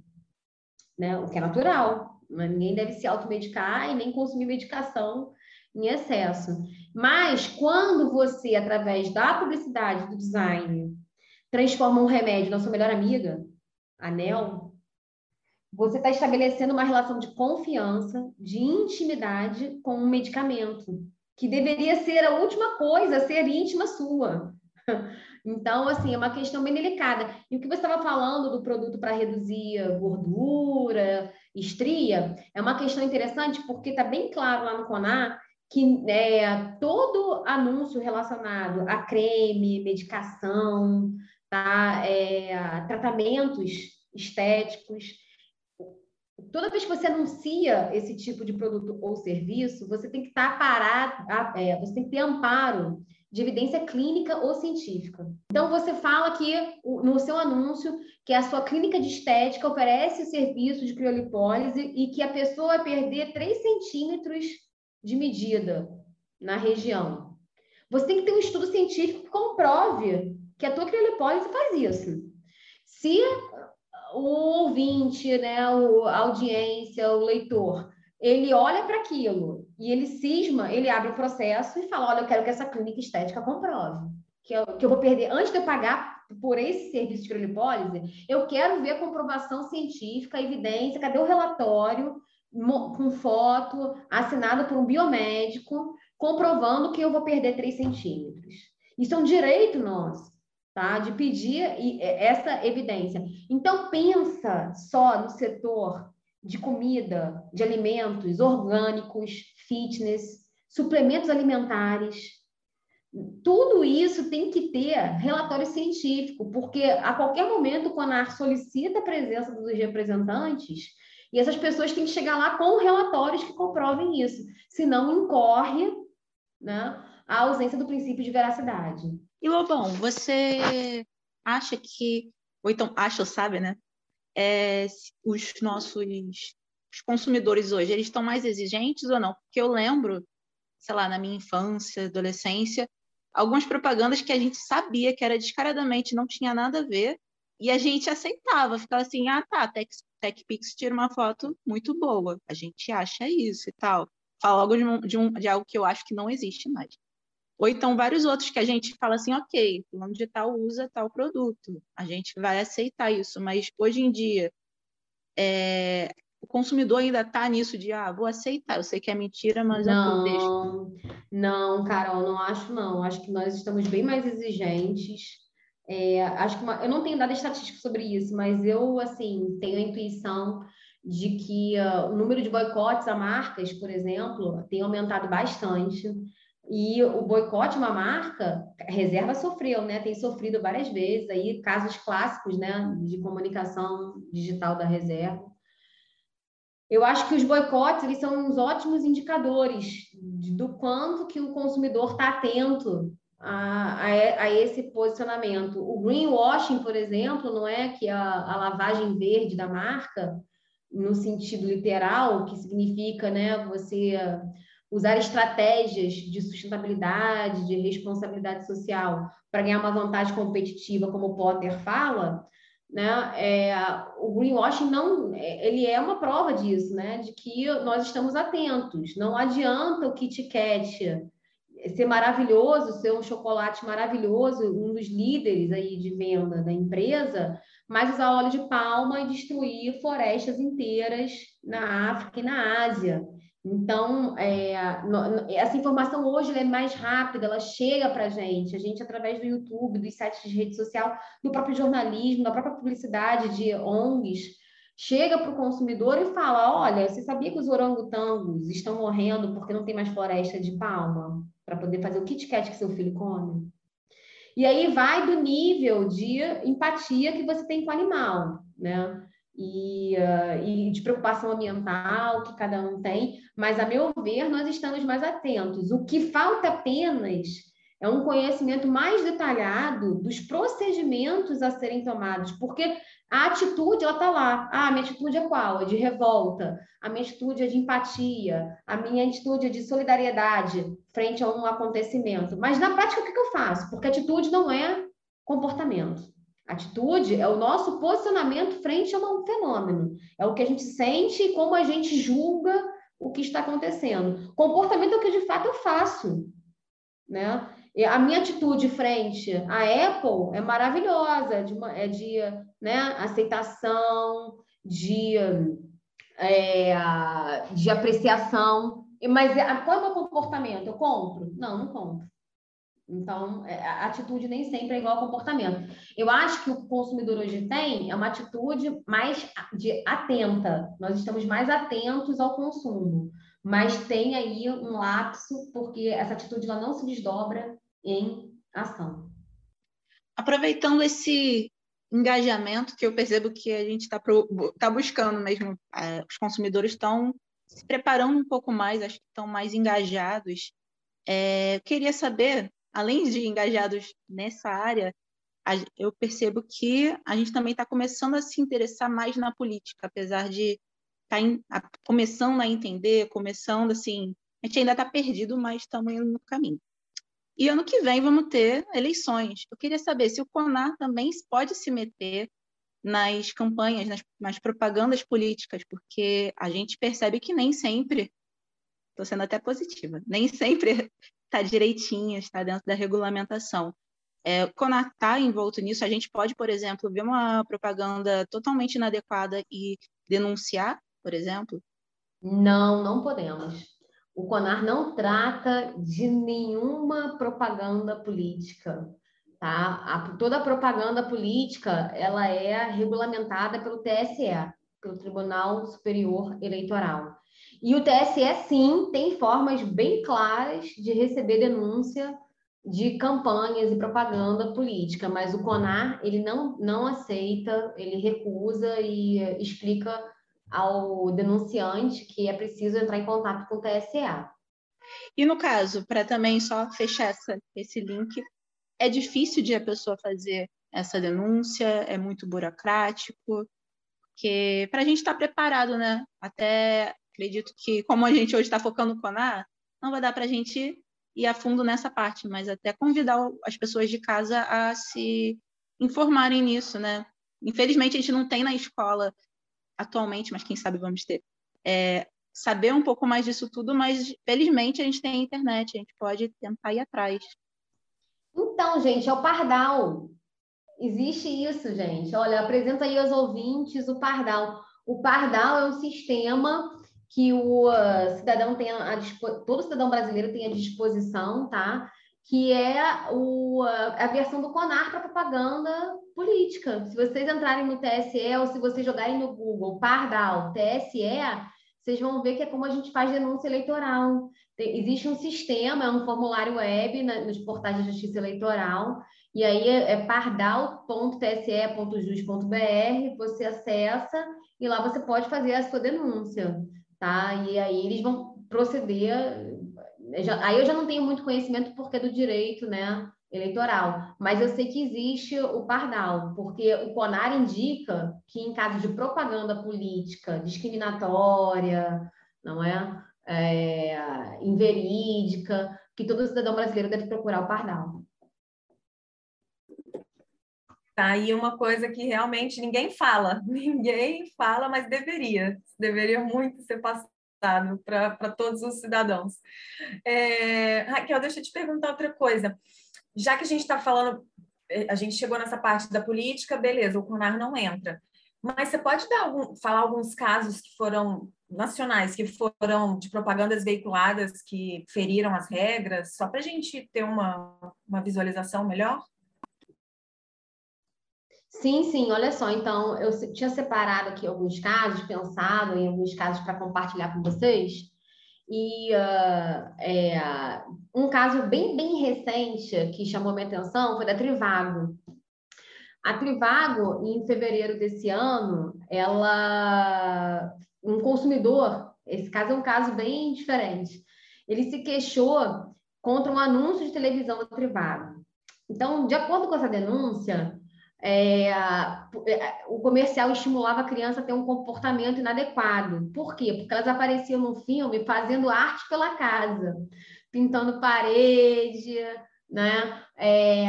né? O que é natural. Mas ninguém deve se automedicar e nem consumir medicação em excesso. Mas quando você, através da publicidade, do design, transforma um remédio na sua melhor amiga, anel, você está estabelecendo uma relação de confiança, de intimidade com um medicamento que deveria ser a última coisa, ser íntima sua. Então, assim, é uma questão bem delicada. E o que você estava falando do produto para reduzir gordura, estria, é uma questão interessante porque está bem claro lá no CONAR que é, todo anúncio relacionado a creme, medicação, tá? É, tratamentos estéticos, toda vez que você anuncia esse tipo de produto ou serviço, você tem que estar tá parado, é, você tem que ter amparo de evidência clínica ou científica. Então, você fala que no seu anúncio que a sua clínica de estética oferece o serviço de criolipólise e que a pessoa vai perder 3 centímetros de medida na região. Você tem que ter um estudo científico que comprove que a tua criolipólise faz isso. Se o ouvinte, né, a audiência, o leitor, ele olha para aquilo e ele cisma, ele abre o processo e fala: Olha, eu quero que essa clínica estética comprove. Que eu, que eu vou perder, antes de eu pagar por esse serviço de criolipólise, eu quero ver a comprovação científica, evidência, cadê o relatório com foto, assinado por um biomédico, comprovando que eu vou perder 3 centímetros. Isso é um direito nosso tá? De pedir essa evidência. Então pensa só no setor de comida, de alimentos orgânicos, fitness, suplementos alimentares. Tudo isso tem que ter relatório científico, porque a qualquer momento o CONAR solicita a presença dos representantes e essas pessoas têm que chegar lá com relatórios que comprovem isso, senão incorre né, a ausência do princípio de veracidade. E Lobão, você acha que, ou então acha ou sabe, né? É, os nossos os consumidores hoje, eles estão mais exigentes ou não? Porque eu lembro, sei lá, na minha infância, adolescência, algumas propagandas que a gente sabia que era descaradamente, não tinha nada a ver, e a gente aceitava, ficava assim, ah, tá, TechPix tira uma foto muito boa, a gente acha isso e tal. Fala logo de, um, de, um, de algo que eu acho que não existe mais. Ou então vários outros que a gente fala assim, ok, fulano de tal usa tal produto, a gente vai aceitar isso, mas hoje em dia é, o consumidor ainda está nisso de, ah, vou aceitar, eu sei que é mentira, mas não, eu deixo. Não, Carol, não acho não, acho que nós estamos bem mais exigentes, é, acho que uma, eu não tenho dado estatística sobre isso, mas eu, assim, tenho a intuição de que uh, o número de boicotes a marcas, por exemplo, tem aumentado bastante. E o boicote uma marca, reserva sofreu, né? Tem sofrido várias vezes aí casos clássicos, né, de comunicação digital da reserva. Eu acho que os boicotes eles são uns ótimos indicadores do quanto que o consumidor está atento a, a, a, esse posicionamento. O greenwashing, por exemplo, não é que a, a lavagem verde da marca, no sentido literal, que significa, né, você usar estratégias de sustentabilidade, de responsabilidade social para ganhar uma vantagem competitiva, como o Potter fala, né? É, o greenwashing não, ele é uma prova disso, né? De que nós estamos atentos. Não adianta o Kit Kat ser maravilhoso, ser um chocolate maravilhoso, um dos líderes aí de venda da empresa, mas usar óleo de palma e destruir florestas inteiras na África e na Ásia. Então, é, essa informação hoje é mais rápida, ela chega para a gente. A gente, através do YouTube, dos sites de rede social, do próprio jornalismo, da própria publicidade de ONGs, chega para o consumidor e fala: olha, você sabia que os orangotangos estão morrendo porque não tem mais floresta de palma para poder fazer o Kit Kat que seu filho come? E aí vai do nível de empatia que você tem com o animal, né? E, uh, e de preocupação ambiental que cada um tem, mas, a meu ver, nós estamos mais atentos. O que falta apenas é um conhecimento mais detalhado dos procedimentos a serem tomados, porque a atitude, ela está lá. Ah, a minha atitude é qual? É de revolta. A minha atitude é de empatia. A minha atitude é de solidariedade frente a um acontecimento. Mas, na prática, o que eu faço? Porque atitude não é comportamento. Atitude é o nosso posicionamento frente a um fenômeno. É o que a gente sente e como a gente julga o que está acontecendo. Comportamento é o que de fato eu faço, né? E a minha atitude frente à Apple é maravilhosa, é de, uma, é de né, aceitação, de, é, de apreciação. Mas qual é o meu comportamento? Eu compro? Não, não compro. Então, é, a atitude nem sempre é igual ao comportamento. Eu acho que o consumidor hoje tem é uma atitude mais de atenta. Nós estamos mais atentos ao consumo, mas tem aí um lapso porque essa atitude ela não se desdobra em ação. Aproveitando esse engajamento que eu percebo que a gente está tá buscando mesmo, é, os consumidores estão se preparando um pouco mais, acho que estão mais engajados. É, eu queria saber além de engajados nessa área, eu percebo que a gente também está começando a se interessar mais na política, apesar de estar tá começando a entender, começando assim, a gente ainda está perdido, mas estamos indo no caminho. E ano que vem vamos ter eleições. Eu queria saber se o CONAR também pode se meter nas campanhas, nas, nas propagandas políticas, porque a gente percebe que nem sempre, estou sendo até positiva, nem sempre está direitinha, está dentro da regulamentação. É, quando está envolto nisso, a gente pode, por exemplo, ver uma propaganda totalmente inadequada e denunciar, por exemplo? Não, não podemos. O CONAR não trata de nenhuma propaganda política. Tá? A, toda a propaganda política ela é regulamentada pelo TSE, pelo Tribunal Superior Eleitoral. E o TSE, sim, tem formas bem claras de receber denúncia de campanhas e propaganda política, mas o CONAR, ele não, não aceita, ele recusa e explica ao denunciante que é preciso entrar em contato com o TSE. E no caso, para também só fechar essa, esse link, é difícil de a pessoa fazer essa denúncia, é muito burocrático, porque para a gente estar tá preparado, né? Até acredito que, como a gente hoje está focando no CONAR, não vai dar para a gente ir a fundo nessa parte, mas até convidar as pessoas de casa a se informarem nisso, né? Infelizmente, a gente não tem na escola atualmente, mas quem sabe vamos ter, é, saber um pouco mais disso tudo, mas felizmente a gente tem a internet, a gente pode tentar ir atrás. Então, gente, é o Pardal. Existe isso, gente. Olha, apresenta aí aos ouvintes o Pardal. O Pardal é um sistema que o uh, cidadão tem a, todo cidadão brasileiro tem à disposição, tá? Que é o, a versão do CONAR para propaganda política. Se vocês entrarem no TSE ou se vocês jogarem no Google Pardal TSE, vocês vão ver que é como a gente faz denúncia eleitoral. Tem, existe um sistema, é um formulário web na, nos portais de justiça eleitoral, e aí é, é pardal.tse.jus.br, você acessa e lá você pode fazer a sua denúncia tá? E aí eles vão proceder. Já, aí eu já não tenho muito conhecimento porque é do direito, né? Eleitoral, mas eu sei que existe o pardal, porque o CONAR indica que em caso de propaganda política discriminatória, não é, é inverídica, que todo cidadão brasileiro deve procurar o pardal. Tá aí uma coisa que realmente ninguém fala, ninguém fala, mas deveria, deveria muito ser passado para todos os cidadãos. É, Raquel, deixa eu te perguntar outra coisa. Já que a gente está falando, é, a gente chegou nessa parte da política, beleza, o CONAR não entra. Mas você pode algum, falar alguns casos que foram nacionais, que foram de propagandas veiculadas que feriram as regras, só para a gente ter uma, uma visualização melhor? Sim, sim, olha só. Então, eu tinha separado aqui alguns casos, pensado em alguns casos para compartilhar com vocês. E uh, é, um caso bem, bem recente que chamou minha atenção foi da Trivago. A Trivago, em fevereiro desse ano, ela. Um consumidor, esse caso é um caso bem diferente, ele se queixou contra um anúncio de televisão da Trivago. Então, de acordo com essa denúncia, é, é, o comercial estimulava a criança a ter um comportamento inadequado. Por quê? Porque elas apareciam no filme fazendo arte pela casa, pintando parede, né? É,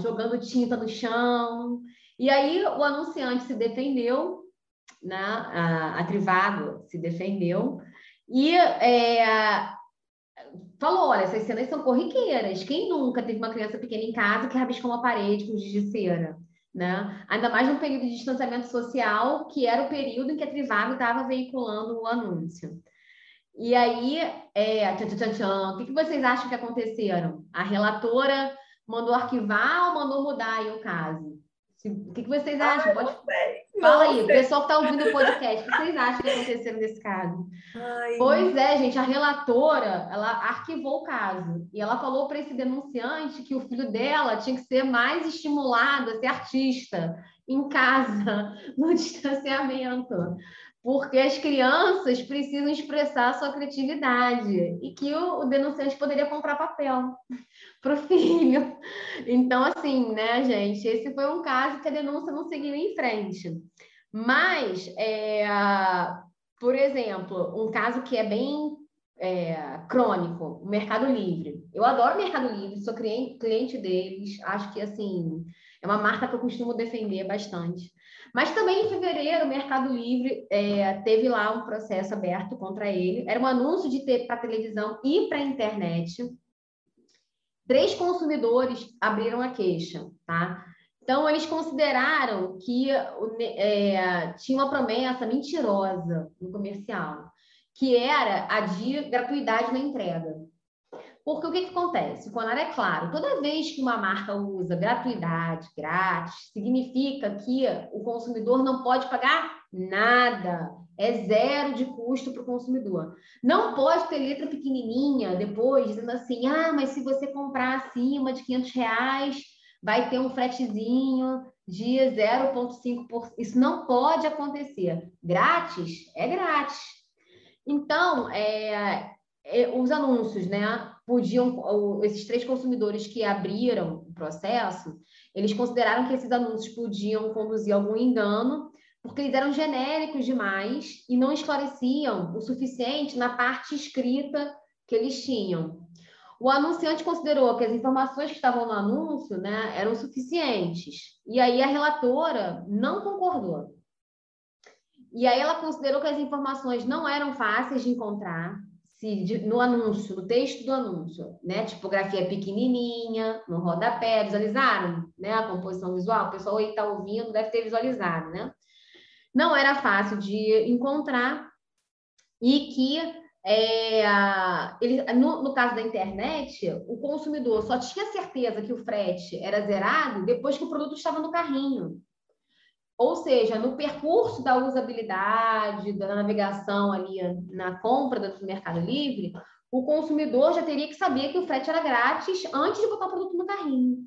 jogando tinta no chão. E aí o anunciante se defendeu, né? a, a Trivago se defendeu, e é, falou: olha, essas cenas são corriqueiras. Quem nunca teve uma criança pequena em casa que rabiscou uma parede com giz de cera? Né? Ainda mais num período de distanciamento social, que era o período em que a Trivago estava veiculando o anúncio. E aí, é, tchan, tchan, tchan, o que, que vocês acham que aconteceram? A relatora mandou arquivar ou mandou mudar aí o caso? O que, que vocês acham? Ai, Pode... Fala aí, o pessoal que está ouvindo o podcast, o que vocês acham que aconteceu nesse caso? Ai. Pois é, gente, a relatora, ela arquivou o caso e ela falou para esse denunciante que o filho dela tinha que ser mais estimulado a ser artista em casa, no distanciamento, porque as crianças precisam expressar sua criatividade e que o, o denunciante poderia comprar papel para o filho. Então, assim, né, gente, esse foi um caso que a denúncia não seguiu em frente. Mas, é, por exemplo, um caso que é bem é, crônico, o Mercado Livre. Eu adoro o Mercado Livre, sou cliente deles, acho que, assim, é uma marca que eu costumo defender bastante. Mas também em fevereiro, o Mercado Livre é, teve lá um processo aberto contra ele. Era um anúncio de ter para televisão e para internet. Três consumidores abriram a queixa, tá? Então, eles consideraram que é, tinha uma promessa mentirosa no comercial, que era a de gratuidade na entrega. Porque o que, que acontece? O Conar é claro, toda vez que uma marca usa gratuidade, grátis, significa que o consumidor não pode pagar nada. É zero de custo para o consumidor. Não pode ter letra pequenininha depois dizendo assim, ah, mas se você comprar acima de 500 reais, vai ter um fretezinho de 0,5%. Isso não pode acontecer. Grátis é grátis. Então, é, é, os anúncios, né? Podiam, esses três consumidores que abriram o processo, eles consideraram que esses anúncios podiam conduzir algum engano, porque eles eram genéricos demais e não esclareciam o suficiente na parte escrita que eles tinham. O anunciante considerou que as informações que estavam no anúncio né, eram suficientes. E aí a relatora não concordou. E aí ela considerou que as informações não eram fáceis de encontrar, se no anúncio, no texto do anúncio, né? Tipografia pequenininha, no rodapé, visualizaram, né? A composição visual, o pessoal aí está ouvindo deve ter visualizado, né? Não era fácil de encontrar e que é, ele, no, no, caso da internet, o consumidor só tinha certeza que o frete era zerado depois que o produto estava no carrinho. Ou seja, no percurso da usabilidade, da navegação ali na compra do Mercado Livre, o consumidor já teria que saber que o frete era grátis antes de botar o produto no carrinho.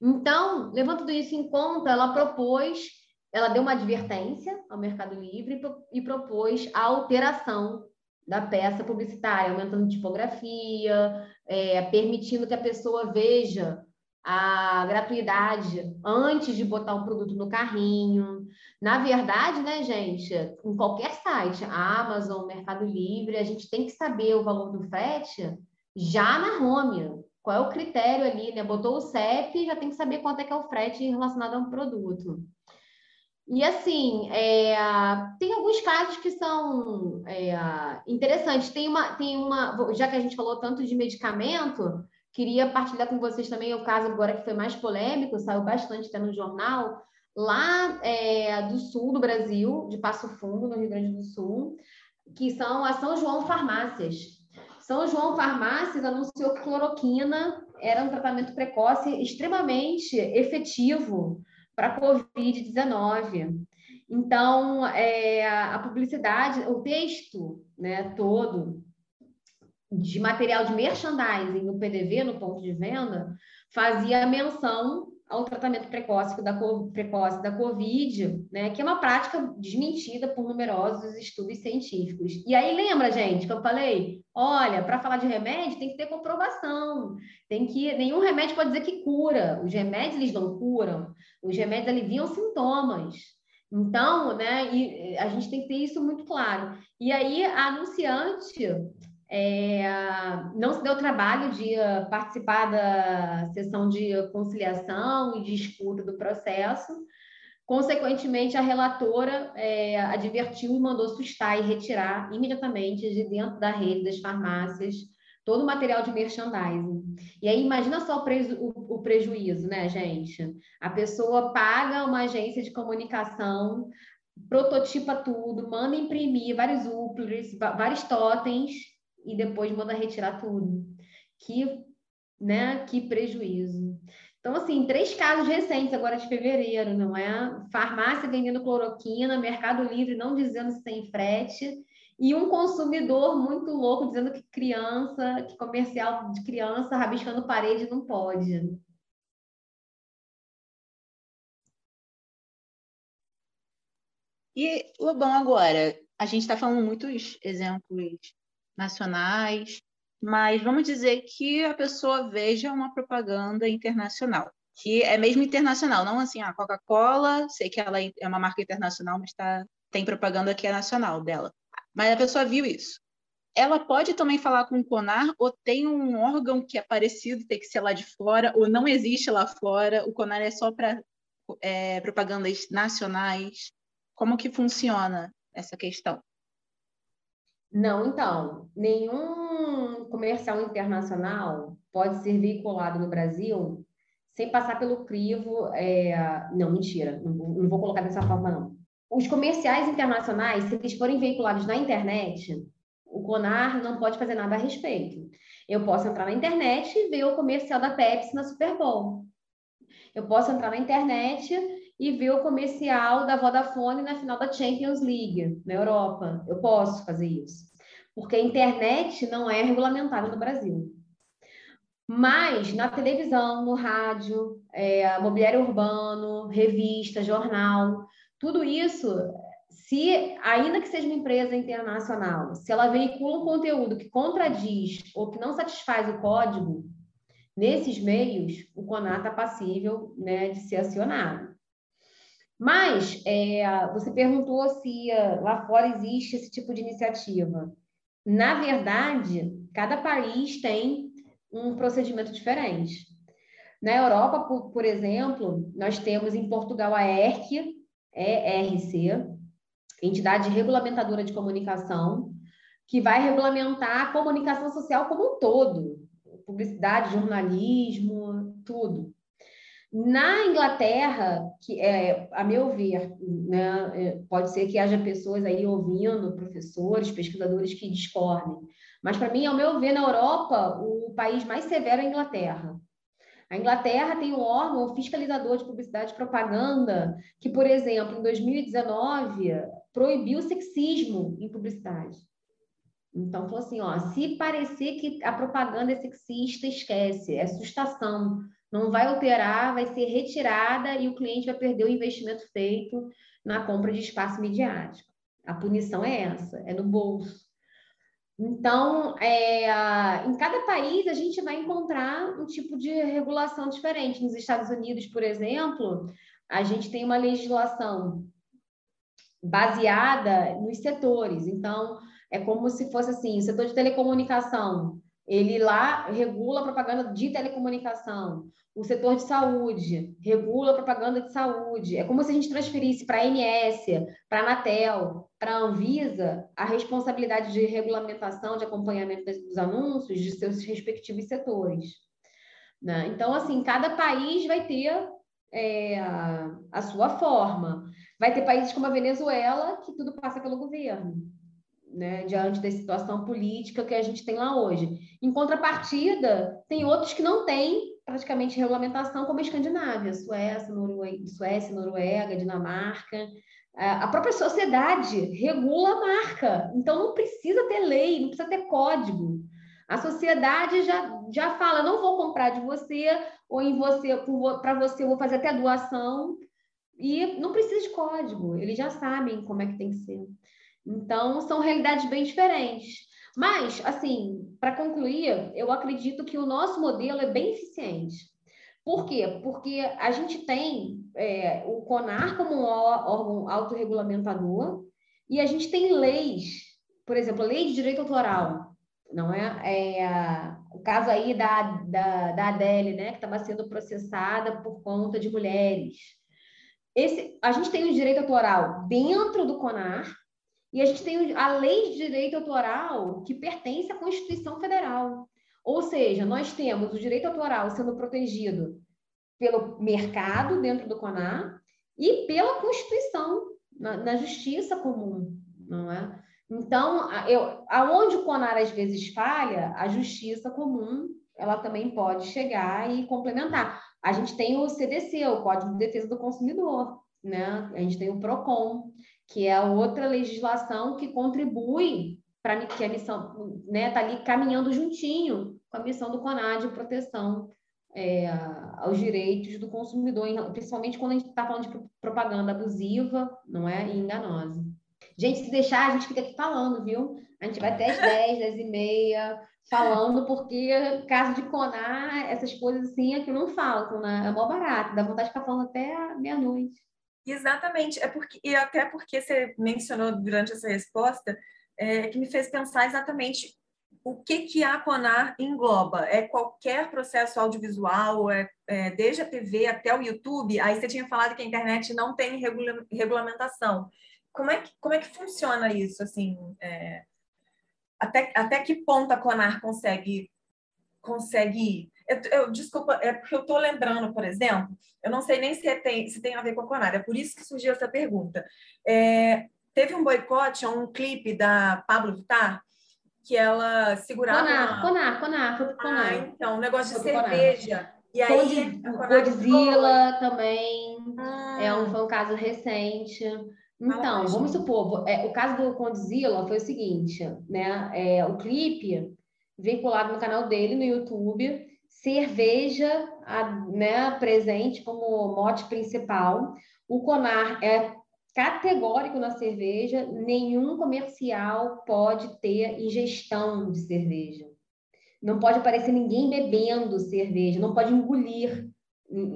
Então, levando tudo isso em conta, ela propôs, ela deu uma advertência ao Mercado Livre e propôs a alteração da peça publicitária, aumentando tipografia, é, permitindo que a pessoa veja a gratuidade antes de botar o produto no carrinho. Na verdade, né, gente, em qualquer site, Amazon, Mercado Livre, a gente tem que saber o valor do frete já na home. Qual é o critério ali, né? Botou o CEP, já tem que saber quanto é que é o frete relacionado a um produto. E assim, é, tem alguns casos que são é, interessantes. Tem uma, tem uma, já que a gente falou tanto de medicamento, queria partilhar com vocês também o caso agora que foi mais polêmico, saiu bastante até no jornal, lá é, do sul do Brasil, de Passo Fundo, no Rio Grande do Sul, que são a São João Farmácias. São João Farmácias anunciou que cloroquina era um tratamento precoce extremamente efetivo para a Covid-19. Então, é, a publicidade, o texto né, todo de material de merchandising no PDV, no ponto de venda, fazia menção ao tratamento precoce da, precoce da Covid, né, que é uma prática desmentida por numerosos estudos científicos. E aí lembra, gente, que eu falei, olha, para falar de remédio tem que ter comprovação, tem que nenhum remédio pode dizer que cura. Os remédios eles não curam, os remédios aliviam sintomas. Então, né, e a gente tem que ter isso muito claro. E aí a anunciante é, não se deu trabalho de uh, participar da sessão de conciliação e de escuta do processo. Consequentemente, a relatora é, advertiu e mandou sustar e retirar imediatamente de dentro da rede das farmácias todo o material de merchandising. E aí, imagina só o, preju o, o prejuízo, né, gente? A pessoa paga uma agência de comunicação, prototipa tudo, manda imprimir vários uploads, vários totens, e depois manda retirar tudo. Que, né, que prejuízo. Então, assim, três casos recentes agora de fevereiro, não é? Farmácia vendendo cloroquina, Mercado Livre não dizendo se tem frete, e um consumidor muito louco dizendo que criança, que comercial de criança rabiscando parede não pode. E, Lobão, agora, a gente está falando muitos exemplos nacionais, mas vamos dizer que a pessoa veja uma propaganda internacional, que é mesmo internacional, não assim, a Coca-Cola, sei que ela é uma marca internacional, mas tá, tem propaganda que é nacional dela. Mas a pessoa viu isso. Ela pode também falar com o CONAR, ou tem um órgão que é parecido, tem que ser lá de fora, ou não existe lá fora, o CONAR é só para é, propagandas nacionais. Como que funciona essa questão? Não, então, nenhum comercial internacional pode ser veiculado no Brasil sem passar pelo crivo. É... Não, mentira, não não vou colocar dessa forma, não. Os comerciais internacionais, se eles forem veiculados na internet, o CONAR não pode fazer nada a respeito. Eu posso entrar na internet e ver o comercial da Pepsi na Super Bowl. Eu posso entrar na internet e ver o comercial da Vodafone na final da Champions League, na Europa. Eu posso fazer isso. Porque a internet não é regulamentada no Brasil. Mas na televisão, no rádio, é, mobiliário urbano, revista, jornal, tudo isso, se ainda que seja uma empresa internacional, se ela veicula um conteúdo que contradiz ou que não satisfaz o código, nesses meios, o CONAR está passível né, de ser acionado. Mas é, você perguntou se uh, lá fora existe esse tipo de iniciativa. Na verdade, cada país tem um procedimento diferente. Na Europa, por, por exemplo, nós temos em Portugal a ERC, ERC, Entidade Regulamentadora de Comunicação, que vai regulamentar a comunicação social como um todo, publicidade, jornalismo, tudo. Na Inglaterra, que é, a meu ver, né, é, pode ser que haja pessoas aí ouvindo, professores, pesquisadores que discordem, mas para mim, ao meu ver, na Europa, o país mais severo é a Inglaterra. A Inglaterra tem um órgão fiscalizador de publicidade e propaganda que, por exemplo, em 2019, proibiu o sexismo em publicidade. Então, falou assim, ó, se parecer que a propaganda é sexista, esquece, é sustação não vai alterar, vai ser retirada e o cliente vai perder o investimento feito na compra de espaço midiático. A punição é essa, é no bolso. Então, é, em cada país a gente vai encontrar um tipo de regulação diferente. Nos Estados Unidos, por exemplo, a gente tem uma legislação baseada nos setores. Então, é como se fosse assim: o setor de telecomunicação Ele lá regula a propaganda de telecomunicação. O setor de saúde regula a propaganda de saúde. É como se a gente transferisse para a ANS, para a Anatel, para a Anvisa, a responsabilidade de regulamentação, de acompanhamento dos anúncios de seus respectivos setores. Né? Então, assim, cada país vai ter é, a sua forma. Vai ter países como a Venezuela, que tudo passa pelo governo, né? diante da situação política que a gente tem lá hoje. Em contrapartida, tem outros que não têm praticamente regulamentação, como a Escandinávia, Suécia, Noruega, Suécia, Noruega Dinamarca. A própria sociedade regula a marca, então não precisa ter lei, não precisa ter código. A sociedade já, já fala, não vou comprar de você, ou em você, para você eu vou fazer até doação, e não precisa de código, eles já sabem como é que tem que ser. Então, são realidades bem diferentes. Mas, assim, para concluir, eu acredito que o nosso modelo é bem eficiente. Por quê? Porque a gente tem é, o CONAR como um órgão autorregulamentador e a gente tem leis, por exemplo, lei de direito autoral, não é? é o caso aí da, da, da Adele, né, que estava sendo processada por conta de mulheres. Esse, a gente tem o direito autoral dentro do CONAR e a gente tem a lei de direito autoral que pertence à Constituição Federal. Ou seja, nós temos o direito autoral sendo protegido pelo mercado dentro do CONAR e pela Constituição, na, na justiça comum, não é? Então, eu, aonde o CONAR às vezes falha, a justiça comum ela também pode chegar e complementar. A gente tem o CDC, o Código de Defesa do Consumidor, né? A gente tem o PROCON, que é outra legislação que contribui para que a missão, né, tá ali caminhando juntinho com a missão do CONAD de proteção é, aos direitos do consumidor, principalmente quando a gente está falando de propaganda abusiva, não é, e enganosa. Gente, se deixar, a gente fica aqui falando, viu? A gente vai até as 10, 10 e meia, falando, porque caso de conar, essas coisas assim é que não faltam, né? É mó barato, dá vontade de ficar falando até meia-noite. Exatamente, é porque, e até porque você mencionou durante essa resposta, é, que me fez pensar exatamente o que, que a CONAR engloba. É qualquer processo audiovisual, é, é, desde a TV até o YouTube. Aí você tinha falado que a internet não tem regula regulamentação. Como é que, como é que funciona isso? Assim, é, até, até que ponto a CONAR consegue, consegue ir? Eu, eu, desculpa, é porque eu estou lembrando, por exemplo, eu não sei nem se tem, se tem a ver com a CONAR, é por isso que surgiu essa pergunta. É, teve um boicote a um clipe da Pablo Vittar, que ela segurava... Conar, Conar, Conar, foi Conar. Ah, então, um negócio de cerveja. E aí, Godzilla também, hum. é um, foi um caso recente. Então, vamos supor, é, o caso do Condzilla foi o seguinte, né? É, o clipe vinculado no canal dele no YouTube, cerveja né, presente como mote principal. O Conar é categórico na cerveja, nenhum comercial pode ter ingestão de cerveja. Não pode aparecer ninguém bebendo cerveja, não pode engolir.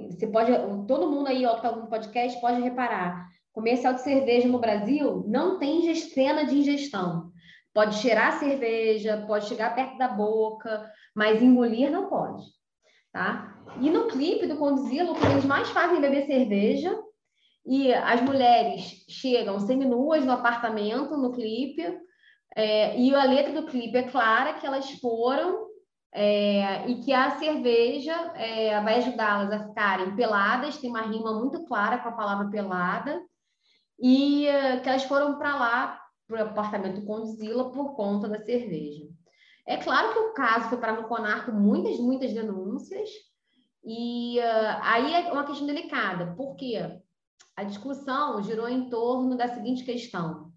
Você pode, todo mundo aí ó, que está no podcast pode reparar Comercial de cerveja no Brasil não tem cena de ingestão. Pode cheirar cerveja, pode chegar perto da boca, mas engolir não pode, tá? E no clipe do Condzilla, o que eles mais fazem é beber cerveja e as mulheres chegam seminuas no apartamento, no clipe, é, e a letra do clipe é clara que elas foram é, e que a cerveja é, vai ajudá-las a ficarem peladas, tem uma rima muito clara com a palavra pelada, e uh, que elas foram para lá, para o apartamento Condzilla, por conta da cerveja. É claro que o caso foi para no Conar com muitas, muitas denúncias, e uh, aí é uma questão delicada, porque a discussão girou em torno da seguinte questão: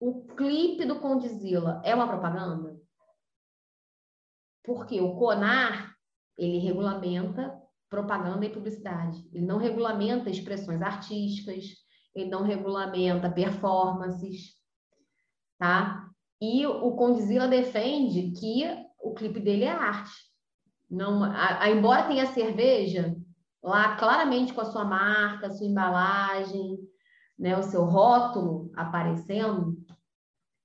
o clipe do Condzilla é uma propaganda? Porque o CONAR, ele regulamenta propaganda e publicidade. Ele não regulamenta expressões artísticas, ele não regulamenta performances, tá? E o Condzilla defende que o clipe dele é arte. Não, a, a, embora tenha cerveja lá claramente com a sua marca, a sua embalagem, né, o seu rótulo aparecendo,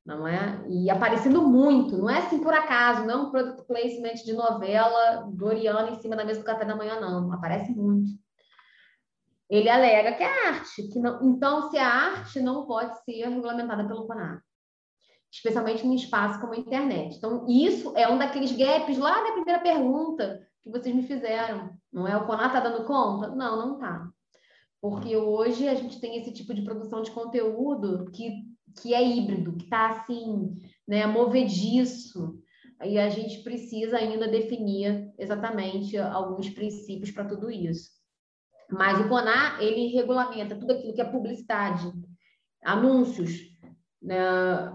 não é? E aparecendo muito, não é assim por acaso, não é um product placement de novela Doriana em cima da mesa do café da manhã, não, aparece muito. Ele alega que é arte, que não, então se a arte não pode ser regulamentada pelo CONAR, especialmente num espaço como a internet. Então, isso é um daqueles gaps lá da primeira pergunta que vocês me fizeram. Não é o CONAR está dando conta? Não, não está. Porque hoje a gente tem esse tipo de produção de conteúdo que que é híbrido, que está assim, né, movediço. E a gente precisa ainda definir exatamente alguns princípios para tudo isso. Mas o CONAR, ele regulamenta tudo aquilo que é publicidade, anúncios né,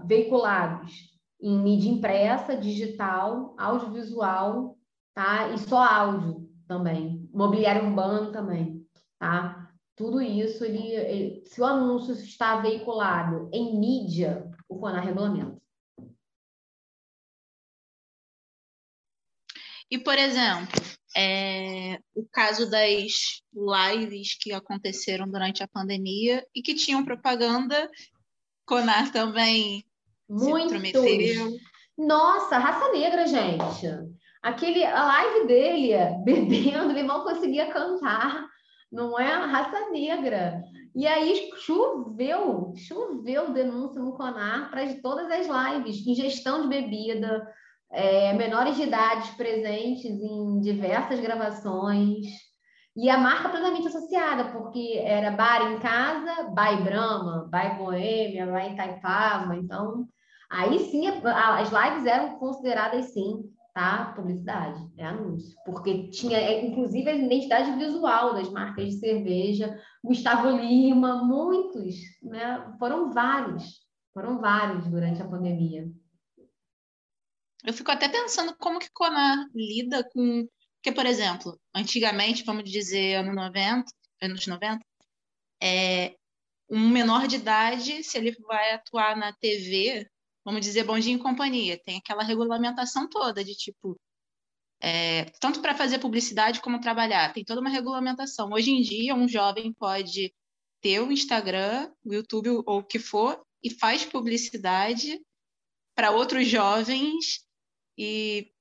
veiculados em mídia impressa, digital, audiovisual, tá? E só áudio também, mobiliário urbano também, tá? Tudo isso, ele, ele, se o anúncio está veiculado em mídia, o CONAR regulamenta. E, por exemplo, é, o caso das lives que aconteceram durante a pandemia e que tinham propaganda, Conar também Muito. Nossa, raça negra, gente. Aquele, a live dele, bebendo, ele mal conseguia cantar não é raça negra. E aí choveu, choveu denúncia no CONAR para todas as lives, ingestão de bebida, é, menores de idade presentes em diversas gravações. E a marca plenamente associada, porque era bar em casa, bar Brahma, bar Boêmia, bar Itaipava. Então, aí sim, as lives eram consideradas, sim, tá? Publicidade, é anúncio. Porque tinha, é, inclusive, a identidade visual das marcas de cerveja, Gustavo Lima, muitos, né? Foram vários, foram vários durante a pandemia. Eu fico até pensando como que Conar lida com. Porque, por exemplo, antigamente, vamos dizer, anos 90, anos 90, é, um menor de idade, se ele vai atuar na TV, vamos dizer, Bom Dia em Companhia. Tem aquela regulamentação toda de tipo, é, tanto para fazer publicidade como trabalhar, tem toda uma regulamentação. Hoje em dia, um jovem pode ter o Instagram, o YouTube ou o que for, e faz publicidade para outros jovens e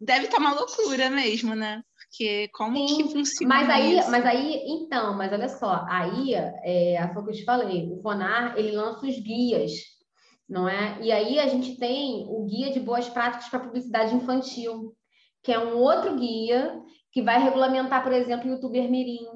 deve estar tá uma loucura mesmo, né? Porque como Sim, que funciona mas aí, isso? Mas aí, então, mas olha só, aí, é, foi o que eu te falei, o FONAR, ele lança os guias não é? E aí a gente tem o guia de boas práticas para publicidade infantil, que é um outro guia que vai regulamentar, por exemplo, o youtuber mirim,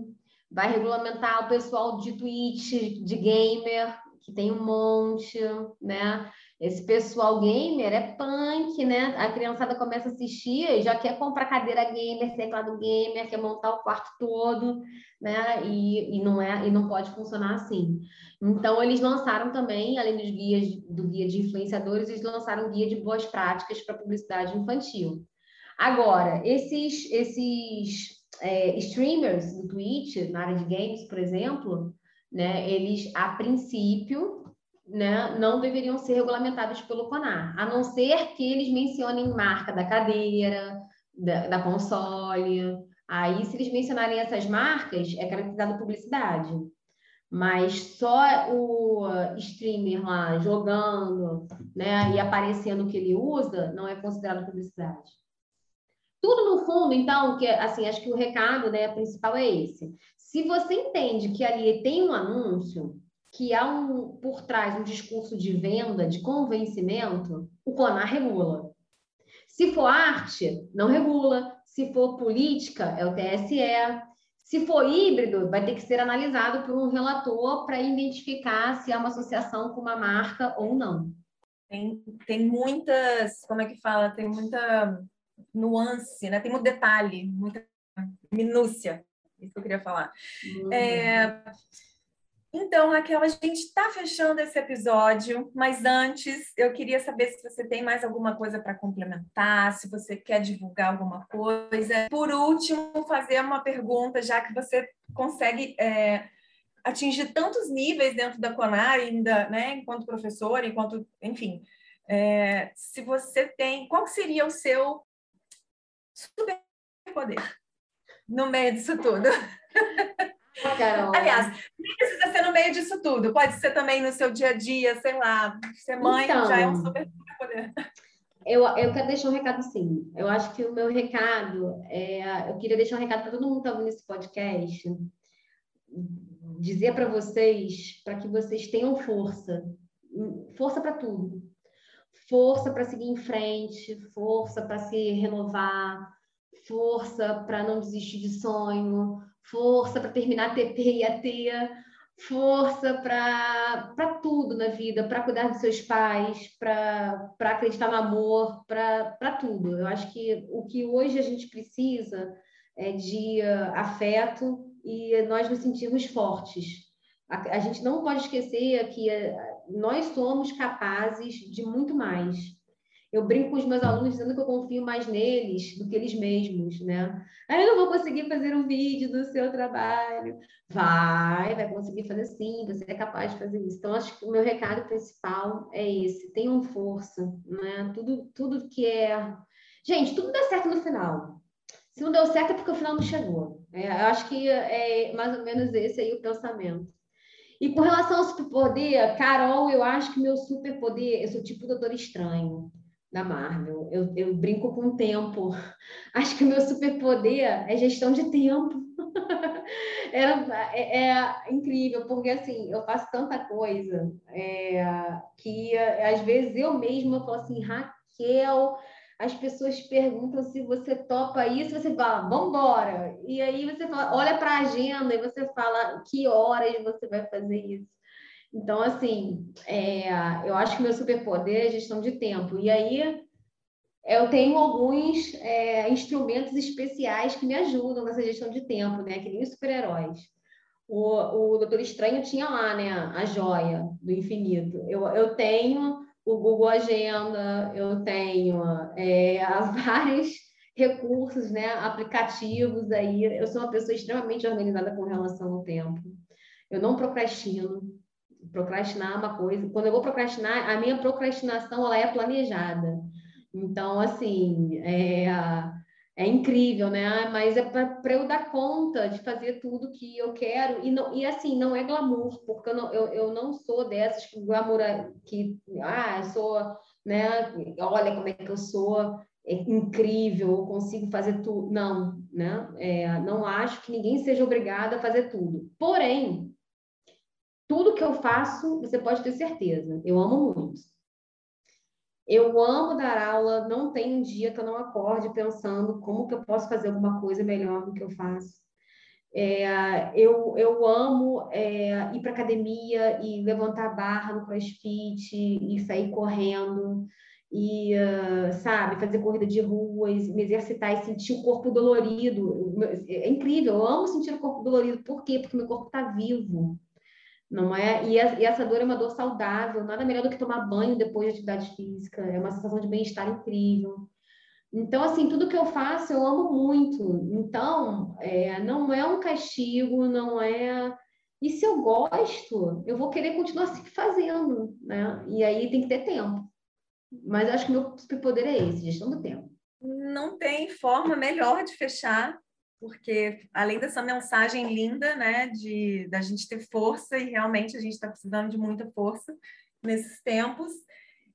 vai regulamentar o pessoal de Twitch, de gamer, que tem um monte, né? Esse pessoal gamer é punk, né? A criançada começa a assistir e já quer comprar cadeira gamer, teclado gamer, quer montar o quarto todo, né? E, e não é e não pode funcionar assim. Então, eles lançaram também, além dos guias do guia de influenciadores, eles lançaram um guia de boas práticas para publicidade infantil. Agora, esses, esses é, streamers do Twitch, na área de games, por exemplo, né, eles, a princípio, né, não deveriam ser regulamentados pelo CONAR, a não ser que eles mencionem marca da cadeira, da, da console. Aí, se eles mencionarem essas marcas, é caracterizado publicidade mas só o streamer lá jogando, né, e aparecendo o que ele usa, não é considerado publicidade. Tudo no fundo, então, que assim, acho que o recado, né, principal é esse. Se você entende que ali tem um anúncio, que há um por trás um discurso de venda, de convencimento, o CONAR regula. Se for arte, não regula. Se for política, é o TSE. Se for híbrido, vai ter que ser analisado por um relator para identificar se há uma associação com uma marca ou não. Tem, tem muitas, como é que fala? Tem muita nuance, né? Tem muito detalhe, muita minúcia. Isso que eu queria falar. Uhum. É, então, Raquel, a gente está fechando esse episódio, mas antes eu queria saber se você tem mais alguma coisa para complementar, se você quer divulgar alguma coisa. Por último, fazer uma pergunta, já que você consegue é, atingir tantos níveis dentro da Conar, ainda, né, enquanto professor, enquanto, enfim, é, se você tem, qual seria o seu superpoder no meio disso tudo? Aliás, nem precisa ser no meio disso tudo. Pode ser também no seu dia a dia, sei lá. Ser mãe então, já é um super poder. Eu, eu quero deixar um recado sim. Eu acho que o meu recado é. Eu queria deixar um recado para todo mundo que está ouvindo esse podcast. Dizer para vocês, para que vocês tenham força. Força para tudo. Força para seguir em frente, força para se renovar, força para não desistir de sonho, força para terminar TP e AT, força para tudo na vida, para cuidar dos seus pais, para acreditar no amor, para tudo. Eu acho que o que hoje a gente precisa é de uh, afeto e nós nos sentimos fortes. A, a gente não pode esquecer que uh, nós somos capazes de muito mais eu brinco com os meus alunos dizendo que eu confio mais neles do que eles mesmos, né? Aí eu não vou conseguir fazer um vídeo do seu trabalho. Vai, vai conseguir fazer sim, você é capaz de fazer isso. Então, acho que o meu recado principal é esse: tenham força, né? Tudo, tudo que é. Gente, tudo dá certo no final. Se não deu certo é porque o final não chegou. É, eu acho que é mais ou menos esse aí o pensamento. E com relação ao superpoder, Carol, eu acho que meu superpoder, eu sou tipo doutor estranho da Marvel. Eu, eu brinco com o tempo. Acho que o meu superpoder é gestão de tempo. Era, é, é, incrível, porque assim, eu faço tanta coisa é, que às vezes eu mesma falo assim, Raquel, as pessoas perguntam se você topa isso, você fala, vamos embora. E aí você fala, olha para a agenda e você fala que horas você vai fazer isso. Então, assim, é, eu acho que meu superpoder é gestão de tempo. E aí eu tenho alguns é, instrumentos especiais que me ajudam nessa gestão de tempo, né? Que nem os super-heróis. O, o Doutor Estranho tinha lá, né? A joia do infinito. Eu, eu tenho o Google Agenda, eu tenho é, vários recursos, né? Aplicativos aí. Eu sou uma pessoa extremamente organizada com relação ao tempo. Eu não procrastino procrastinar é uma coisa. Quando eu vou procrastinar, a minha procrastinação ela é planejada. Então, assim, é, é incrível, né? Mas é para eu dar conta de fazer tudo que eu quero. E, não, e assim, não é glamour, porque eu não, eu, eu não sou dessas que glamour, que, ah, eu sou, né? Olha como é que eu sou. É incrível, eu consigo fazer tudo. Não, né? É, não acho que ninguém seja obrigado a fazer tudo. Porém, tudo que eu faço, você pode ter certeza, eu amo muito. Eu amo dar aula, não tem um dia que eu não acorde pensando como que eu posso fazer alguma coisa melhor do que eu faço. É, eu, eu amo é, ir para academia e levantar barra no crossfit e sair correndo e, uh, sabe, fazer corrida de ruas, me exercitar e sentir o corpo dolorido. É incrível, eu amo sentir o corpo dolorido. Por quê? Porque meu corpo está vivo não é? E, a, e, essa dor é uma dor saudável, nada melhor do que tomar banho depois de atividade física, é uma sensação de bem-estar incrível. Então, assim, tudo que eu faço eu amo muito. Então, é, não é um castigo, não é. E se eu gosto, eu vou querer continuar sempre fazendo, né? E aí tem que ter tempo. Mas acho que meu superpoder é esse, gestão do tempo. Não tem forma melhor de fechar porque além dessa mensagem linda, né, de da gente ter força e realmente a gente está precisando de muita força nesses tempos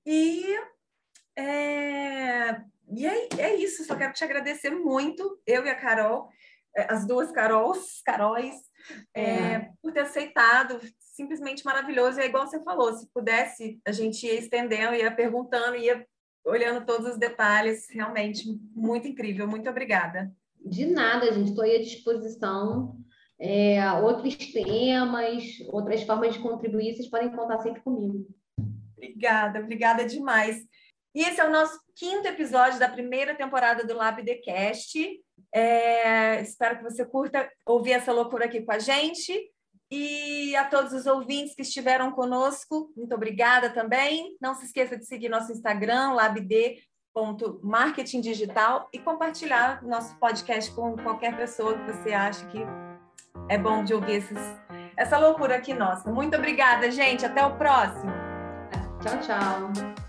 e é, e é, é isso. Só quero te agradecer muito, eu e a Carol, é, as duas Carols, Caróis, é, é. por ter aceitado. Simplesmente maravilhoso. E é igual você falou, se pudesse, a gente ia estendendo, ia perguntando, ia olhando todos os detalhes. Realmente muito incrível. Muito obrigada. De nada, gente. Estou à disposição. É, outros temas, outras formas de contribuir, vocês podem contar sempre comigo. Obrigada, obrigada demais. E esse é o nosso quinto episódio da primeira temporada do Lab The Cast. É, espero que você curta ouvir essa loucura aqui com a gente. E a todos os ouvintes que estiveram conosco, muito obrigada também. Não se esqueça de seguir nosso Instagram, LabD marketing digital e compartilhar nosso podcast com qualquer pessoa que você acha que é bom de ouvir esses, essa loucura aqui nossa. Muito obrigada, gente. Até o próximo. Tchau, tchau.